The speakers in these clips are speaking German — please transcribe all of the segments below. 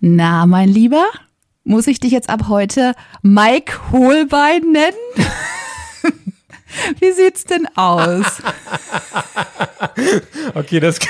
Na, mein Lieber, muss ich dich jetzt ab heute Mike Hohlbein nennen? Wie sieht's denn aus? okay, das.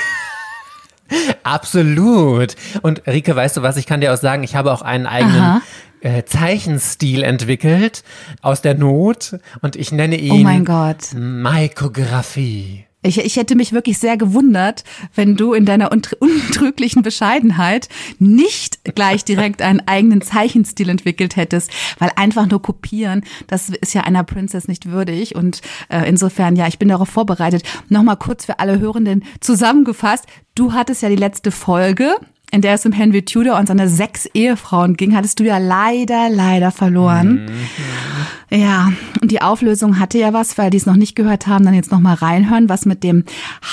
Absolut. Und Rike, weißt du was? Ich kann dir auch sagen, ich habe auch einen eigenen äh, Zeichenstil entwickelt aus der Not und ich nenne ihn oh mein Gott. Maikographie. Ich, ich hätte mich wirklich sehr gewundert, wenn du in deiner untrüglichen Bescheidenheit nicht gleich direkt einen eigenen Zeichenstil entwickelt hättest, weil einfach nur kopieren, das ist ja einer Princess nicht würdig. Und äh, insofern, ja, ich bin darauf vorbereitet. Nochmal kurz für alle Hörenden zusammengefasst. Du hattest ja die letzte Folge in der es um Henry Tudor und seine sechs Ehefrauen ging, hattest du ja leider, leider verloren. Mhm. Ja, und die Auflösung hatte ja was, weil die es noch nicht gehört haben, dann jetzt nochmal reinhören, was mit dem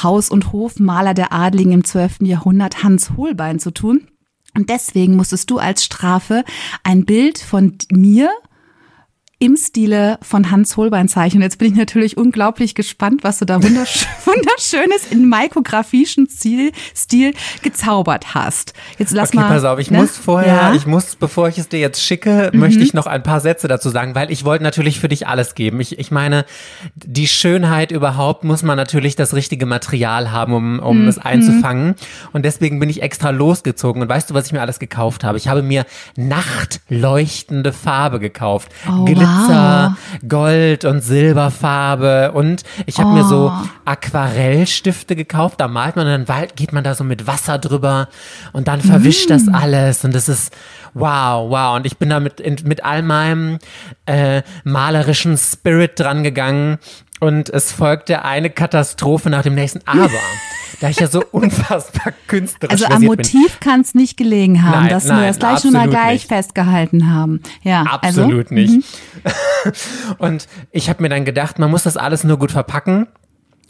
Haus- und Hofmaler der Adligen im 12. Jahrhundert Hans Holbein zu tun. Und deswegen musstest du als Strafe ein Bild von mir im Stile von Hans Holbein zeichnen. Jetzt bin ich natürlich unglaublich gespannt, was du da wundersch wunderschönes in maikographischen Stil, Stil gezaubert hast. Jetzt lass okay, mal. pass auf, ich ne? muss vorher, ja? ich muss, bevor ich es dir jetzt schicke, mhm. möchte ich noch ein paar Sätze dazu sagen, weil ich wollte natürlich für dich alles geben. Ich, ich meine, die Schönheit überhaupt muss man natürlich das richtige Material haben, um, um mhm. es einzufangen. Und deswegen bin ich extra losgezogen. Und weißt du, was ich mir alles gekauft habe? Ich habe mir nachtleuchtende Farbe gekauft. Oh, Glitzer, wow. Gold und Silberfarbe und ich habe oh. mir so oh. Aquarellstifte gekauft, da malt man und dann geht man da so mit Wasser drüber und dann verwischt mm. das alles und das ist wow, wow und ich bin da mit, mit all meinem äh, malerischen Spirit dran gegangen und es folgte eine Katastrophe nach dem nächsten. Aber da ich ja so unfassbar künstlerisch Also am Motiv kann es nicht gelegen haben, nein, dass nein, wir das gleich schon mal gleich nicht. festgehalten haben. Ja, also, absolut also, nicht. Mhm. Und ich habe mir dann gedacht, man muss das alles nur gut verpacken.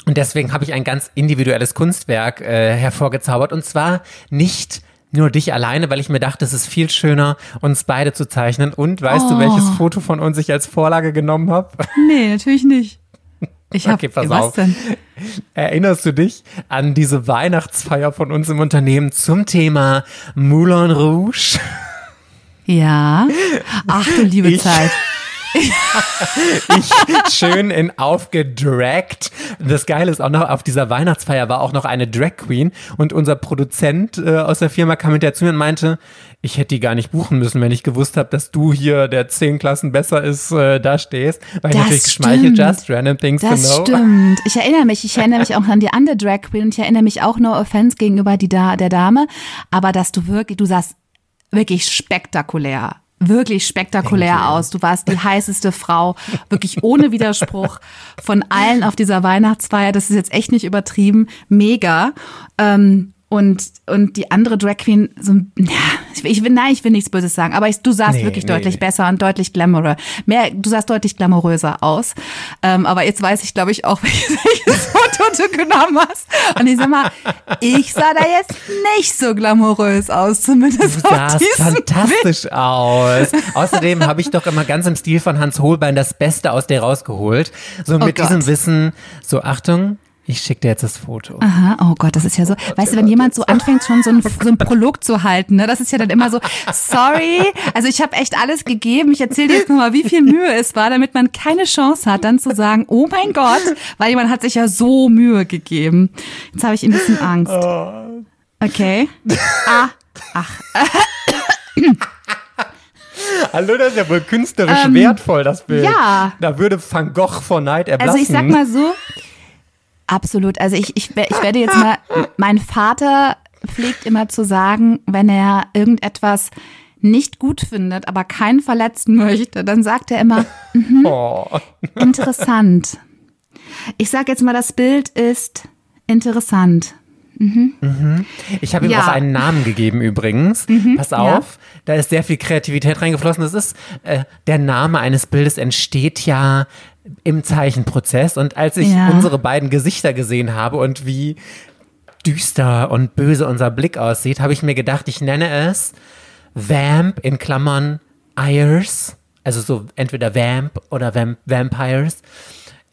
Und deswegen habe ich ein ganz individuelles Kunstwerk äh, hervorgezaubert. Und zwar nicht nur dich alleine, weil ich mir dachte, es ist viel schöner, uns beide zu zeichnen. Und weißt oh. du, welches Foto von uns ich als Vorlage genommen habe? Nee, natürlich nicht. Ich habe okay, pass was auf. denn? Erinnerst du dich an diese Weihnachtsfeier von uns im Unternehmen zum Thema Moulin Rouge? Ja. Ach du liebe ich, Zeit. ich schön in aufgedragt. Das Geile ist auch noch, auf dieser Weihnachtsfeier war auch noch eine Drag Queen und unser Produzent äh, aus der Firma kam hinterher zu mir und meinte, ich hätte die gar nicht buchen müssen, wenn ich gewusst habe, dass du hier, der zehn Klassen besser ist, äh, da stehst. Weil das ich natürlich geschmeichelt, just random things das to know. Das stimmt. Ich erinnere mich, ich erinnere mich auch an die andere Drag Queen und ich erinnere mich auch no offense gegenüber die da der Dame, aber dass du wirklich, du sahst wirklich spektakulär wirklich spektakulär aus. Du warst die heißeste Frau, wirklich ohne Widerspruch von allen auf dieser Weihnachtsfeier. Das ist jetzt echt nicht übertrieben. Mega. Ähm, und, und die andere Drag Queen, so, ja, ich will, nein, ich will nichts Böses sagen, aber ich, du sahst nee, wirklich nee, deutlich nee. besser und deutlich glamourer. Mehr, du sahst deutlich glamouröser aus. Ähm, aber jetzt weiß ich, glaube ich, auch, welches, Foto du genommen hast. Und ich sag mal, ich sah da jetzt nicht so glamourös aus, zumindest Du sahst fantastisch Bild. aus. Außerdem habe ich doch immer ganz im Stil von Hans Holbein das Beste aus dir rausgeholt. So mit oh diesem Wissen, so Achtung, ich schicke dir jetzt das Foto. Aha, oh Gott, das ist ja so. Oh weißt du, wenn jemand so anfängt, schon so ein, so ein Prolog zu halten, ne, das ist ja dann immer so, sorry, also ich habe echt alles gegeben. Ich erzähle dir jetzt nur mal, wie viel Mühe es war, damit man keine Chance hat, dann zu sagen, oh mein Gott, weil jemand hat sich ja so Mühe gegeben. Jetzt habe ich ein bisschen Angst. Oh. Okay. Ah, ach. Hallo, das ist ja wohl künstlerisch ähm, wertvoll, das Bild. Ja. Da würde Van Gogh vor Neid erblassen. Also ich sag mal so, Absolut. Also ich, ich, ich werde jetzt mal, mein Vater pflegt immer zu sagen, wenn er irgendetwas nicht gut findet, aber keinen verletzen möchte, dann sagt er immer, mm oh. interessant. Ich sage jetzt mal, das Bild ist interessant. Mhm. Mhm. Ich habe ihm ja. auch einen Namen gegeben übrigens. Mhm. Pass auf, ja. da ist sehr viel Kreativität reingeflossen. Das ist, äh, der Name eines Bildes entsteht ja im Zeichenprozess. Und als ich ja. unsere beiden Gesichter gesehen habe und wie düster und böse unser Blick aussieht, habe ich mir gedacht, ich nenne es Vamp in Klammern Ayers. Also so entweder Vamp oder Vamp Vampires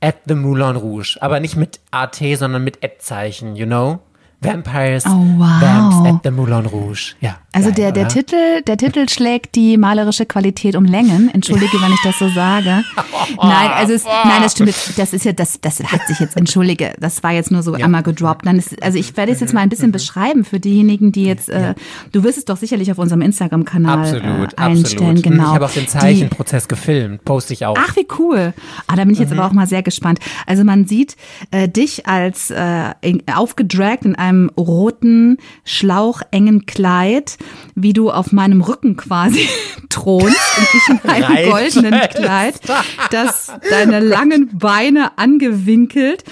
at the Moulin Rouge. Aber nicht mit AT, sondern mit Ad-Zeichen, you know? Vampires, oh, wow. Vamps at the Moulin Rouge. Ja. Also geil, der, der Titel, der Titel schlägt die malerische Qualität um Längen. Entschuldige, wenn ich das so sage. Nein, also es, nein, das stimmt. Das ist ja, das, das hat sich jetzt, entschuldige, das war jetzt nur so ja. einmal gedroppt. Nein, es, also ich werde es jetzt mal ein bisschen mhm. beschreiben für diejenigen, die jetzt, äh, du wirst es doch sicherlich auf unserem Instagram-Kanal äh, einstellen. Absolut. Genau. Ich habe auch den Zeichenprozess gefilmt, poste ich auch. Ach, wie cool. Ah, da bin ich jetzt mhm. aber auch mal sehr gespannt. Also man sieht äh, dich als äh, aufgedragt in einem roten, schlauchengen Kleid, wie du auf meinem Rücken quasi thronst und ich in einem goldenen Kleid, das deine langen Beine angewinkelt.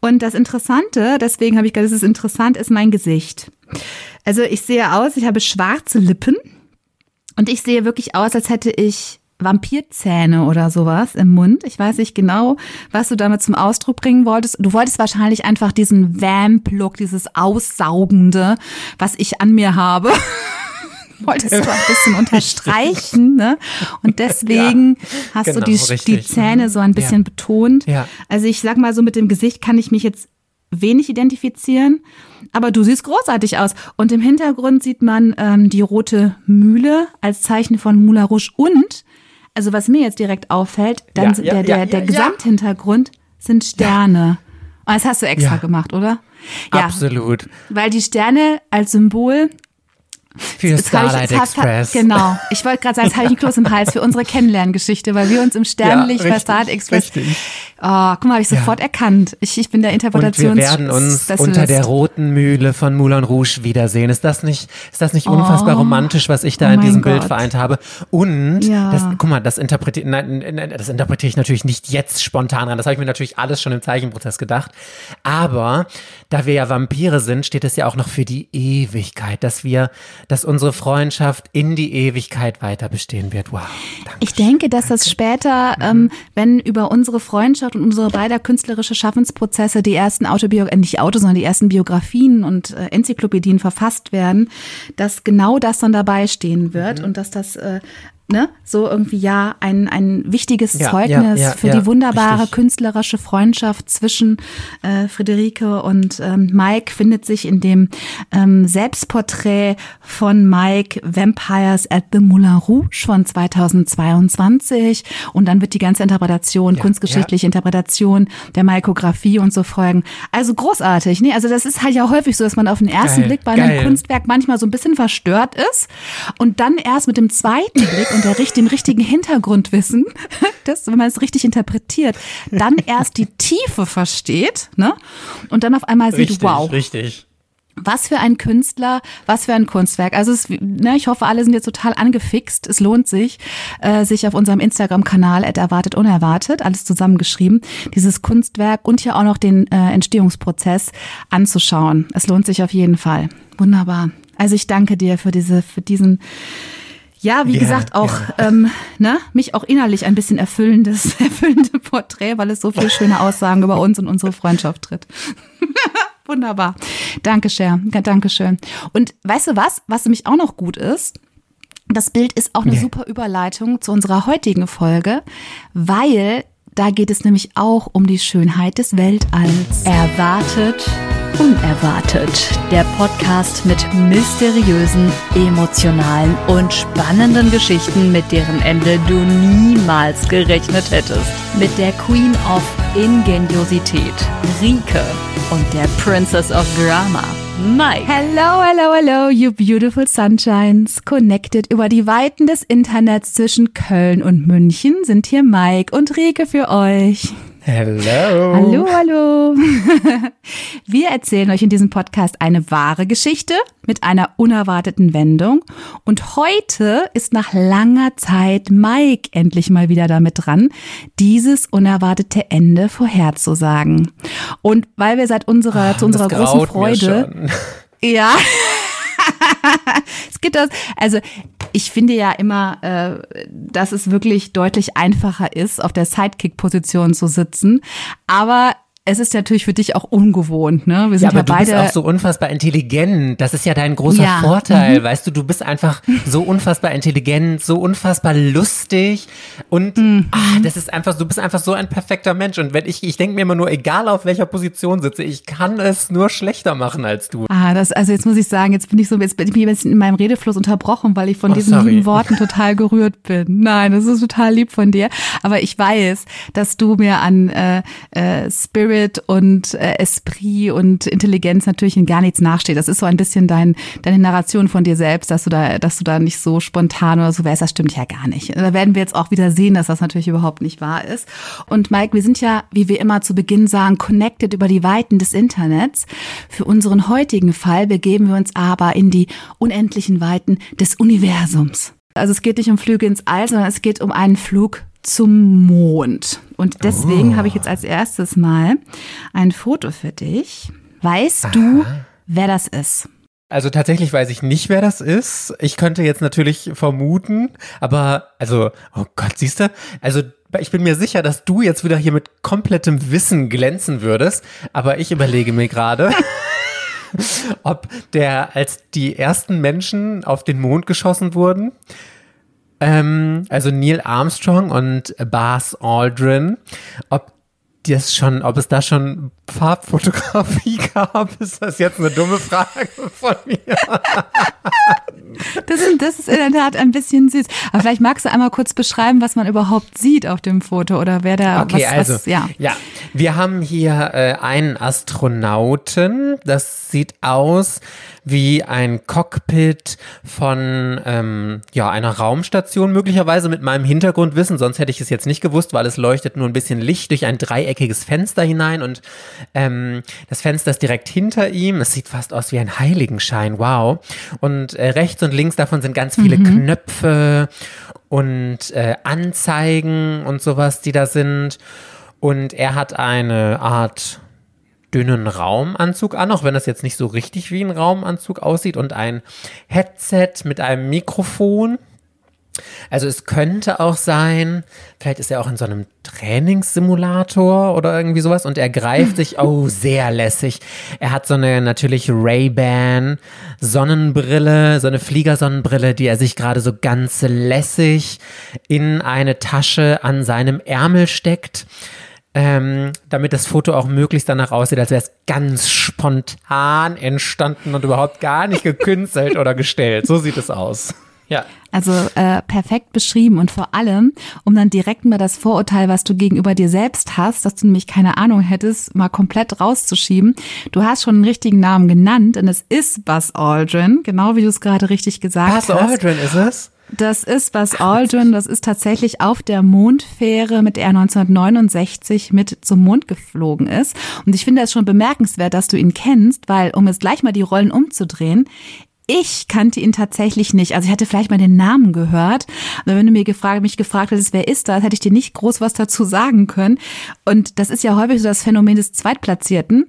Und das Interessante, deswegen habe ich gesagt, es ist interessant, ist mein Gesicht. Also ich sehe aus, ich habe schwarze Lippen und ich sehe wirklich aus, als hätte ich Vampirzähne oder sowas im Mund. Ich weiß nicht genau, was du damit zum Ausdruck bringen wolltest. Du wolltest wahrscheinlich einfach diesen Vamp-Look, dieses Aussaugende, was ich an mir habe. wolltest du ein bisschen unterstreichen, ne? Und deswegen ja, hast genau, du die, die Zähne so ein bisschen ja. betont. Ja. Also ich sag mal so, mit dem Gesicht kann ich mich jetzt wenig identifizieren, aber du siehst großartig aus. Und im Hintergrund sieht man ähm, die rote Mühle als Zeichen von Moulin Rouge und also was mir jetzt direkt auffällt, dann ja, ja, der, der, der Gesamthintergrund sind Sterne. Und das hast du extra gemacht, oder? Ja, Absolut. Weil die Sterne als Symbol für Starlight ich, Express. genau. Ich wollte gerade sagen, jetzt habe ich einen Kloß im Hals für unsere Kennenlerngeschichte, weil wir uns im Sternlicht ja, bei Starlight Express. Richtig. Oh, guck mal, habe ich sofort ja. erkannt. Ich, ich bin der Interpretations. Und wir werden uns unter der roten Mühle von Moulin Rouge wiedersehen. Ist das nicht, ist das nicht unfassbar oh. romantisch, was ich da oh in diesem Gott. Bild vereint habe? Und ja. das, guck mal, das interpretiere, das interpretiere ich natürlich nicht jetzt spontan ran. Das habe ich mir natürlich alles schon im Zeichenprozess gedacht. Aber da wir ja Vampire sind, steht es ja auch noch für die Ewigkeit, dass wir dass unsere Freundschaft in die Ewigkeit weiter bestehen wird. Wow. Dankeschön. Ich denke, dass das später, mhm. ähm, wenn über unsere Freundschaft und unsere beider künstlerische Schaffensprozesse die ersten Autobiografien, äh, nicht Autos, sondern die ersten Biografien und äh, Enzyklopädien verfasst werden, dass genau das dann dabei stehen wird mhm. und dass das äh, ne, so irgendwie ja ein, ein wichtiges ja, Zeugnis ja, ja, für die wunderbare richtig. künstlerische Freundschaft zwischen äh, Friederike und ähm, Mike findet sich in dem ähm, Selbstporträt von Mike Vampires at the Moulin Rouge von 2022 und dann wird die ganze Interpretation, kunstgeschichtliche Interpretation der Maikografie und so folgen. Also großartig, ne? Also das ist halt ja häufig so, dass man auf den ersten geil, Blick bei einem geil. Kunstwerk manchmal so ein bisschen verstört ist und dann erst mit dem zweiten Blick und der, dem richtigen Hintergrundwissen, das, wenn man es richtig interpretiert, dann erst die Tiefe versteht, ne? Und dann auf einmal sieht, richtig, wow. Richtig. Was für ein Künstler, was für ein Kunstwerk. Also es, ne, ich hoffe, alle sind jetzt total angefixt. Es lohnt sich, äh, sich auf unserem Instagram-Kanal erwartet unerwartet, alles zusammengeschrieben, dieses Kunstwerk und hier auch noch den äh, Entstehungsprozess anzuschauen. Es lohnt sich auf jeden Fall. Wunderbar. Also ich danke dir für diese, für diesen ja, wie ja, gesagt, auch ja. ähm, ne, mich auch innerlich ein bisschen erfüllendes, erfüllende Porträt, weil es so viele schöne Aussagen über uns und unsere Freundschaft tritt. Wunderbar. Danke, Cher. Dankeschön. Und weißt du was, was nämlich auch noch gut ist? Das Bild ist auch eine yeah. super Überleitung zu unserer heutigen Folge, weil da geht es nämlich auch um die Schönheit des Weltalls. Erwartet Unerwartet, der Podcast mit mysteriösen, emotionalen und spannenden Geschichten, mit deren Ende du niemals gerechnet hättest. Mit der Queen of Ingeniosität, Rike, und der Princess of Drama, Mike. Hello, hello, hello, you beautiful sunshines. Connected über die Weiten des Internets zwischen Köln und München sind hier Mike und Rike für euch. Hello. Hallo, hallo. Wir erzählen euch in diesem Podcast eine wahre Geschichte mit einer unerwarteten Wendung. Und heute ist nach langer Zeit Mike endlich mal wieder damit dran, dieses unerwartete Ende vorherzusagen. Und weil wir seit unserer, Ach, zu unserer großen Freude, ja, es gibt das, also ich finde ja immer, äh, dass es wirklich deutlich einfacher ist, auf der Sidekick-Position zu sitzen. Aber es ist natürlich für dich auch ungewohnt, ne? Wir sind ja, aber ja beide. Du bist auch so unfassbar intelligent. Das ist ja dein großer ja. Vorteil. Mhm. Weißt du, du bist einfach so unfassbar intelligent, so unfassbar lustig und mhm. ah, das ist einfach, du bist einfach so ein perfekter Mensch. Und wenn ich, ich denke mir immer nur, egal auf welcher Position sitze, ich kann es nur schlechter machen als du. Ah, das, also jetzt muss ich sagen, jetzt bin ich so, jetzt bin ich ein bisschen in meinem Redefluss unterbrochen, weil ich von oh, diesen sorry. lieben Worten total gerührt bin. Nein, das ist total lieb von dir. Aber ich weiß, dass du mir an äh, äh, Spirit und äh, Esprit und Intelligenz natürlich in gar nichts nachsteht. Das ist so ein bisschen dein, deine Narration von dir selbst, dass du da, dass du da nicht so spontan oder so wärst. Das stimmt ja gar nicht. Da werden wir jetzt auch wieder sehen, dass das natürlich überhaupt nicht wahr ist. Und Mike, wir sind ja, wie wir immer zu Beginn sagen, connected über die Weiten des Internets. Für unseren heutigen Fall begeben wir uns aber in die unendlichen Weiten des Universums. Also es geht nicht um Flüge ins All, sondern es geht um einen Flug zum Mond. Und deswegen oh. habe ich jetzt als erstes mal ein Foto für dich. Weißt Aha. du, wer das ist? Also tatsächlich weiß ich nicht, wer das ist. Ich könnte jetzt natürlich vermuten, aber also, oh Gott, siehst du? Also ich bin mir sicher, dass du jetzt wieder hier mit komplettem Wissen glänzen würdest, aber ich überlege mir gerade. ob der, als die ersten Menschen auf den Mond geschossen wurden, ähm, also Neil Armstrong und Buzz Aldrin, ob das schon, ob es da schon Farbfotografie gab, ist das jetzt eine dumme Frage von mir. Das ist, das ist in der Tat ein bisschen süß. Aber vielleicht magst du einmal kurz beschreiben, was man überhaupt sieht auf dem Foto oder wer da. Okay, was, also was, ja. ja, wir haben hier äh, einen Astronauten. Das sieht aus wie ein Cockpit von ähm, ja einer Raumstation möglicherweise mit meinem Hintergrundwissen. Sonst hätte ich es jetzt nicht gewusst, weil es leuchtet nur ein bisschen Licht durch ein dreieckiges Fenster hinein und ähm, das Fenster ist direkt hinter ihm. Es sieht fast aus wie ein Heiligenschein. Wow. Und äh, rechts und links davon sind ganz viele mhm. Knöpfe und äh, Anzeigen und sowas, die da sind. Und er hat eine Art dünnen Raumanzug an, auch wenn das jetzt nicht so richtig wie ein Raumanzug aussieht und ein Headset mit einem Mikrofon. Also es könnte auch sein, vielleicht ist er auch in so einem Trainingssimulator oder irgendwie sowas und er greift sich, oh, sehr lässig. Er hat so eine natürlich Ray-Ban Sonnenbrille, so eine Fliegersonnenbrille, die er sich gerade so ganz lässig in eine Tasche an seinem Ärmel steckt ähm, damit das Foto auch möglichst danach aussieht, als wäre es ganz spontan entstanden und überhaupt gar nicht gekünstelt oder gestellt. So sieht es aus. Ja. Also äh, perfekt beschrieben und vor allem, um dann direkt mal das Vorurteil, was du gegenüber dir selbst hast, dass du nämlich keine Ahnung hättest, mal komplett rauszuschieben. Du hast schon einen richtigen Namen genannt und es ist Buzz Aldrin, genau wie du es gerade richtig gesagt Buzz hast. Buzz Aldrin ist es? Das ist Buzz Aldrin, das ist tatsächlich auf der Mondfähre, mit der er 1969 mit zum Mond geflogen ist. Und ich finde es schon bemerkenswert, dass du ihn kennst, weil, um es gleich mal die Rollen umzudrehen, ich kannte ihn tatsächlich nicht. Also ich hatte vielleicht mal den Namen gehört, aber wenn du mir gefragt, mich gefragt hättest, wer ist das, hätte ich dir nicht groß was dazu sagen können. Und das ist ja häufig so das Phänomen des Zweitplatzierten,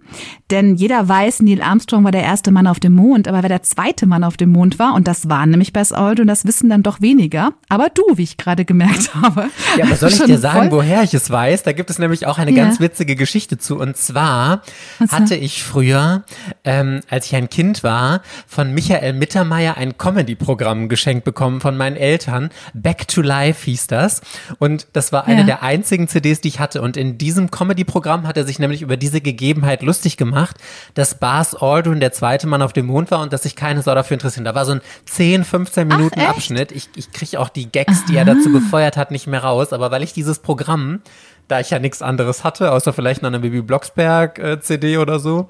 denn jeder weiß, Neil Armstrong war der erste Mann auf dem Mond, aber wer der zweite Mann auf dem Mond war, und das war nämlich Buzz Aldrin, das wissen dann doch weniger. Aber du, wie ich gerade gemerkt habe. Ja, aber soll ich dir sagen, woher ich es weiß? Da gibt es nämlich auch eine ja. ganz witzige Geschichte zu. Und zwar hatte ich früher, ähm, als ich ein Kind war, von Michael Michael Mittermeier ein Comedy-Programm geschenkt bekommen von meinen Eltern. Back to Life hieß das. Und das war eine ja. der einzigen CDs, die ich hatte. Und in diesem Comedy-Programm hat er sich nämlich über diese Gegebenheit lustig gemacht, dass Bas Aldrin der zweite Mann auf dem Mond war und dass sich keine Sau dafür interessiert. Da war so ein 10, 15 Minuten Ach, Abschnitt. Ich, ich kriege auch die Gags, Aha. die er dazu befeuert hat, nicht mehr raus. Aber weil ich dieses Programm da ich ja nichts anderes hatte, außer vielleicht noch eine Baby Blocksberg äh, CD oder so,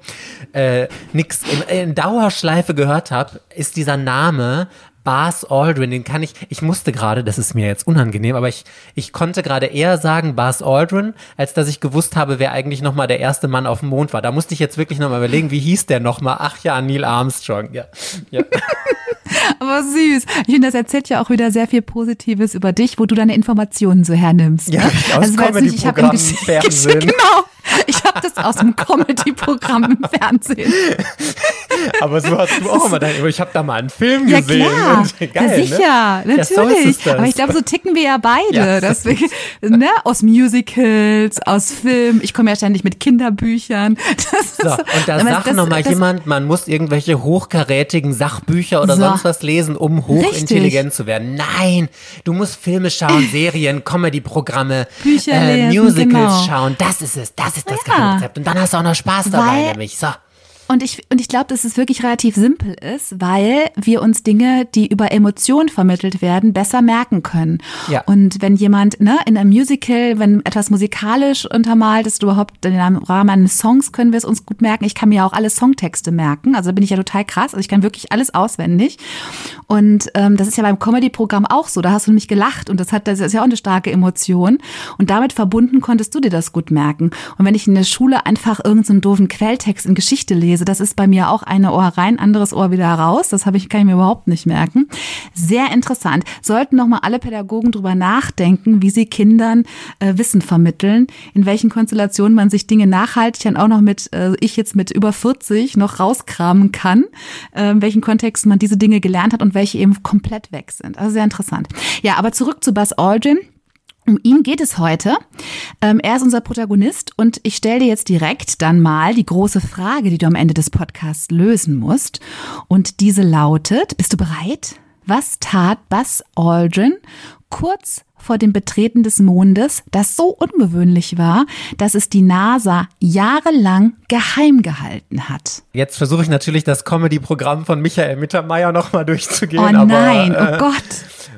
äh, nix in, in Dauerschleife gehört habe, ist dieser Name Bas Aldrin, den kann ich, ich musste gerade, das ist mir jetzt unangenehm, aber ich, ich konnte gerade eher sagen Bas Aldrin, als dass ich gewusst habe, wer eigentlich nochmal der erste Mann auf dem Mond war. Da musste ich jetzt wirklich nochmal überlegen, wie hieß der nochmal? Ach ja, Neil Armstrong, ja. ja. Aber süß. Ich finde, das erzählt ja auch wieder sehr viel Positives über dich, wo du deine Informationen so hernimmst. Ja, ne? aus also, Comedy-Programm, Fernsehen. Genau. Ich habe das aus dem Comedy-Programm im Fernsehen. Aber so hast du auch immer dein, ich habe da mal einen Film gesehen. Ja, klar. Geil, ja, ne? sicher, ne? natürlich. Ja, so Aber ich glaube, so ticken wir ja beide. Ja. Dass wir, ne? Aus Musicals, aus Filmen. Ich komme ja ständig mit Kinderbüchern. So, und da sagt nochmal jemand, man muss irgendwelche hochkarätigen Sachbücher oder so. sonst was lesen, um hochintelligent Richtig. zu werden. Nein, du musst Filme schauen, Serien, Comedy-Programme, Bücher äh, lesen, Musicals genau. schauen. Das ist es, das ist das ja. Rezept. Und dann hast du auch noch Spaß dabei, Weil, nämlich. So. Und ich, und ich glaube, dass es wirklich relativ simpel ist, weil wir uns Dinge, die über Emotionen vermittelt werden, besser merken können. Ja. Und wenn jemand ne, in einem Musical, wenn etwas musikalisch untermalt ist, überhaupt im Rahmen eines Songs können wir es uns gut merken. Ich kann mir auch alle Songtexte merken. Also da bin ich ja total krass. Also ich kann wirklich alles auswendig. Und ähm, das ist ja beim Comedy-Programm auch so. Da hast du nämlich gelacht und das hat das ist ja auch eine starke Emotion. Und damit verbunden konntest du dir das gut merken. Und wenn ich in der Schule einfach irgendeinen doofen Quelltext in Geschichte lese, lese. Das ist bei mir auch eine Ohr rein, anderes Ohr wieder raus. Das habe ich, kann ich mir überhaupt nicht merken. Sehr interessant. Sollten noch mal alle Pädagogen drüber nachdenken, wie sie Kindern äh, Wissen vermitteln, in welchen Konstellationen man sich Dinge nachhaltig dann auch noch mit, äh, ich jetzt mit über 40 noch rauskramen kann, äh, in welchen Kontexten man diese Dinge gelernt hat und welche eben komplett weg sind. Also sehr interessant. Ja, aber zurück zu Buzz Aldrin. Um ihn geht es heute. Ähm, er ist unser Protagonist und ich stelle dir jetzt direkt dann mal die große Frage, die du am Ende des Podcasts lösen musst. Und diese lautet, bist du bereit? Was tat Buzz Aldrin kurz vor dem Betreten des Mondes, das so ungewöhnlich war, dass es die NASA jahrelang geheim gehalten hat. Jetzt versuche ich natürlich das Comedy-Programm von Michael Mittermeier nochmal durchzugehen. Oh nein, aber, äh, oh Gott.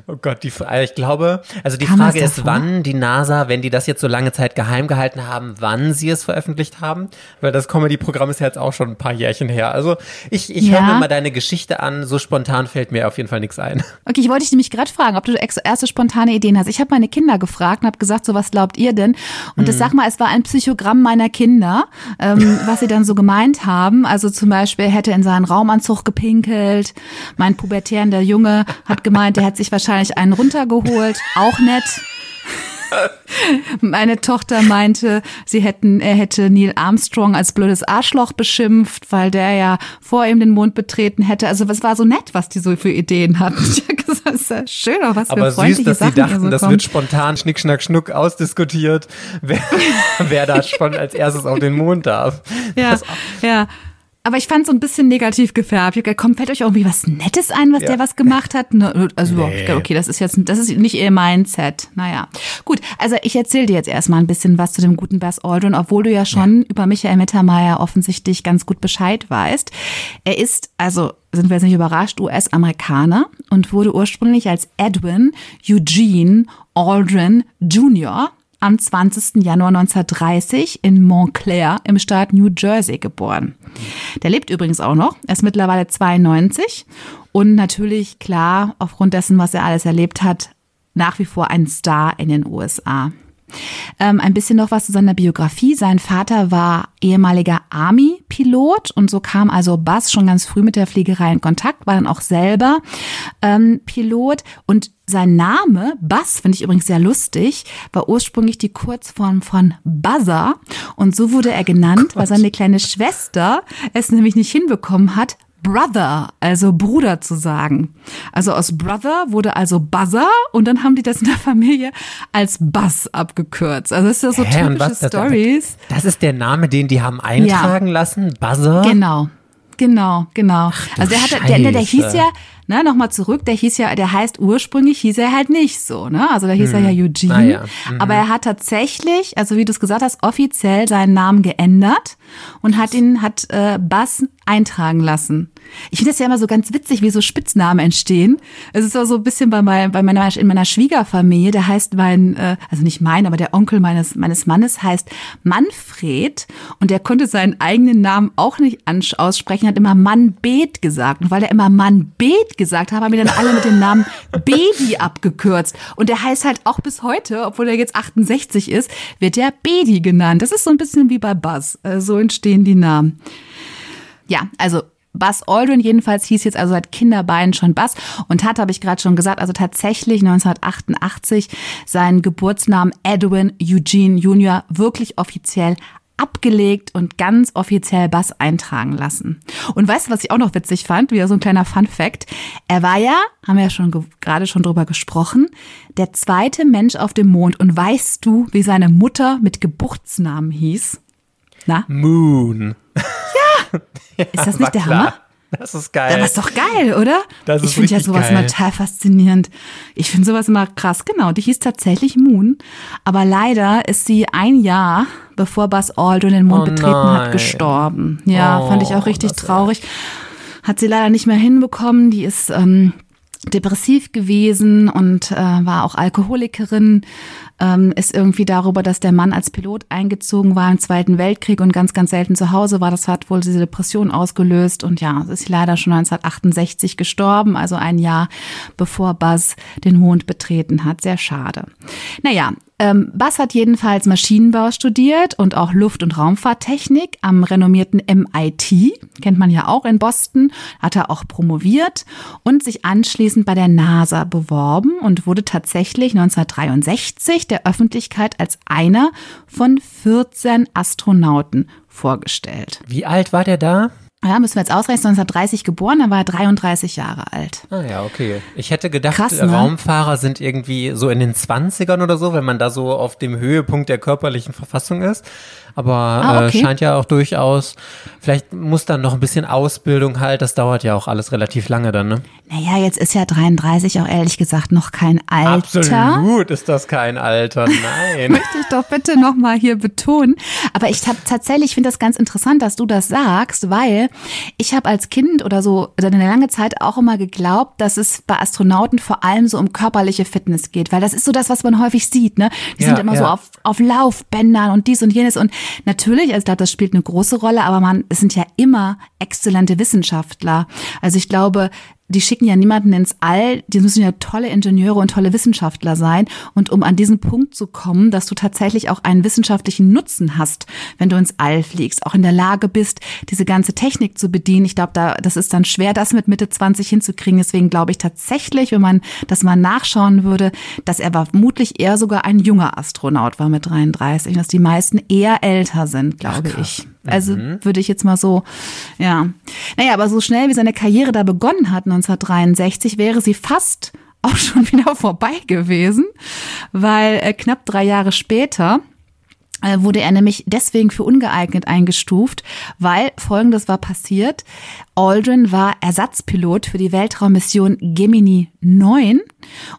Oh Gott, die, äh, ich glaube, also die Kam Frage ist, wann die NASA, wenn die das jetzt so lange Zeit geheim gehalten haben, wann sie es veröffentlicht haben, weil das Comedy-Programm ist ja jetzt auch schon ein paar Jährchen her. Also ich, ich ja. höre mir mal deine Geschichte an, so spontan fällt mir auf jeden Fall nichts ein. Okay, ich wollte dich nämlich gerade fragen, ob du erste spontane Ideen hast. Ich habe meine Kinder gefragt und habe gesagt, so was glaubt ihr denn? Und mhm. das sag mal, es war ein Psychogramm meiner Kinder, ähm, was sie dann so gemeint haben. Also zum Beispiel, er hätte in seinen Raumanzug gepinkelt. Mein pubertärender Junge hat gemeint, er hätte sich wahrscheinlich wahrscheinlich einen runtergeholt, auch nett. Meine Tochter meinte, sie hätten, er hätte Neil Armstrong als blödes Arschloch beschimpft, weil der ja vor ihm den Mond betreten hätte. Also es war so nett, was die so für Ideen hatten. Ich habe gesagt, das ist ja schön, aber was für aber freundliche süß, dass Sachen sie dachten, so das wird spontan Schnick, Schnack, Schnuck ausdiskutiert, wer, wer da schon als erstes auf den Mond darf. Ja, ja. Aber ich fand es so ein bisschen negativ gefärbt. Ich komm, fällt euch irgendwie was Nettes ein, was ja. der was gemacht hat? Ne, also, nee. okay, das ist jetzt, das ist nicht ihr Mindset. Naja. Gut, also ich erzähle dir jetzt erstmal ein bisschen was zu dem guten Buzz Aldrin, obwohl du ja schon ja. über Michael Mittermeier offensichtlich ganz gut Bescheid weißt. Er ist, also sind wir jetzt nicht überrascht, US-Amerikaner und wurde ursprünglich als Edwin Eugene Aldrin Jr am 20. Januar 1930 in Montclair im Staat New Jersey geboren. Der lebt übrigens auch noch. Er ist mittlerweile 92 und natürlich klar, aufgrund dessen, was er alles erlebt hat, nach wie vor ein Star in den USA. Ähm, ein bisschen noch was zu seiner Biografie. Sein Vater war ehemaliger Army-Pilot und so kam also Buzz schon ganz früh mit der Fliegerei in Kontakt, war dann auch selber ähm, Pilot. Und sein Name, Buzz, finde ich übrigens sehr lustig, war ursprünglich die Kurzform von Buzzer. Und so wurde er genannt, oh weil seine kleine Schwester es nämlich nicht hinbekommen hat, Brother, also Bruder zu sagen. Also aus Brother wurde also Buzzer und dann haben die das in der Familie als Buzz abgekürzt. Also das ist ja so Hä, typische Stories. Das, das, ist der Name, den die haben eintragen ja. lassen, Buzzer? Genau. Genau, genau. Ach, also der hatte, der, der, der hieß ja, ne, nochmal zurück, der hieß ja, der heißt ursprünglich hieß er halt nicht so, ne? Also da hieß hm. er ja Eugene. Ah, ja. Mhm. Aber er hat tatsächlich, also wie du es gesagt hast, offiziell seinen Namen geändert und hat ihn, hat äh, Bass eintragen lassen. Ich finde das ja immer so ganz witzig, wie so Spitznamen entstehen. Es ist auch so ein bisschen bei, mein, bei meiner, in meiner Schwiegerfamilie, der heißt mein, äh, also nicht mein, aber der Onkel meines, meines Mannes heißt Manfred und der konnte seinen eigenen Namen auch nicht aussprechen, hat immer Manbet gesagt. Und weil er immer Manbet gesagt hat, haben wir dann alle mit dem Namen Baby abgekürzt. Und der heißt halt auch bis heute, obwohl er jetzt 68 ist, wird der Bedi genannt. Das ist so ein bisschen wie bei Buzz. Äh, so entstehen die Namen. Ja, also Buzz Aldrin jedenfalls hieß jetzt also seit Kinderbeinen schon Buzz und hat, habe ich gerade schon gesagt, also tatsächlich 1988 seinen Geburtsnamen Edwin Eugene Jr. wirklich offiziell abgelegt und ganz offiziell Bass eintragen lassen. Und weißt du, was ich auch noch witzig fand? Wieder so ein kleiner Fun Fact. Er war ja, haben wir ja schon gerade schon drüber gesprochen, der zweite Mensch auf dem Mond. Und weißt du, wie seine Mutter mit Geburtsnamen hieß? Na? Moon. Ja. Ist das nicht der klar. Hammer? Das ist geil. Das ist doch geil, oder? Das ich finde ja sowas geil. immer total faszinierend. Ich finde sowas immer krass. Genau, die hieß tatsächlich Moon. Aber leider ist sie ein Jahr, bevor Buzz Aldrin den Mond oh betreten hat, gestorben. Ja, oh, fand ich auch richtig traurig. Hat sie leider nicht mehr hinbekommen. Die ist ähm, depressiv gewesen und äh, war auch Alkoholikerin, ähm, ist irgendwie darüber, dass der Mann als Pilot eingezogen war im Zweiten Weltkrieg und ganz, ganz selten zu Hause war. Das hat wohl diese Depression ausgelöst und ja, ist leider schon 1968 gestorben, also ein Jahr bevor Buzz den Mond betreten hat. Sehr schade. Naja, ähm, Bass hat jedenfalls Maschinenbau studiert und auch Luft- und Raumfahrttechnik am renommierten MIT, kennt man ja auch in Boston, hat er auch promoviert und sich anschließend bei der NASA beworben und wurde tatsächlich 1963 der Öffentlichkeit als einer von 14 Astronauten vorgestellt. Wie alt war der da? Ja, müssen wir jetzt ausrechnen, 1930 geboren, dann war er 33 Jahre alt. Ah ja, okay. Ich hätte gedacht, Krass, ne? Raumfahrer sind irgendwie so in den 20ern oder so, wenn man da so auf dem Höhepunkt der körperlichen Verfassung ist. Aber ah, äh, okay. äh, scheint ja auch durchaus, vielleicht muss dann noch ein bisschen Ausbildung halt, das dauert ja auch alles relativ lange dann, ne? Naja, jetzt ist ja 33 auch ehrlich gesagt noch kein Alter. Absolut ist das kein Alter, nein. Möchte ich doch bitte nochmal hier betonen. Aber ich habe tatsächlich, finde das ganz interessant, dass du das sagst, weil ich habe als Kind oder so oder eine lange Zeit auch immer geglaubt, dass es bei Astronauten vor allem so um körperliche Fitness geht, weil das ist so das, was man häufig sieht, ne? Die ja, sind immer ja. so auf, auf Laufbändern und dies und jenes und natürlich, also ich glaube, das spielt eine große Rolle, aber man, es sind ja immer exzellente Wissenschaftler. Also ich glaube, die schicken ja niemanden ins All, die müssen ja tolle Ingenieure und tolle Wissenschaftler sein. Und um an diesen Punkt zu kommen, dass du tatsächlich auch einen wissenschaftlichen Nutzen hast, wenn du ins All fliegst, auch in der Lage bist, diese ganze Technik zu bedienen. Ich glaube, da, das ist dann schwer, das mit Mitte 20 hinzukriegen. Deswegen glaube ich tatsächlich, wenn man das mal nachschauen würde, dass er vermutlich eher sogar ein junger Astronaut war mit 33, dass die meisten eher älter sind, glaube Ach, ich. Also mhm. würde ich jetzt mal so, ja. Naja, aber so schnell wie seine Karriere da begonnen hat, 1963, wäre sie fast auch schon wieder vorbei gewesen, weil äh, knapp drei Jahre später äh, wurde er nämlich deswegen für ungeeignet eingestuft, weil Folgendes war passiert. Aldrin war Ersatzpilot für die Weltraummission Gemini 9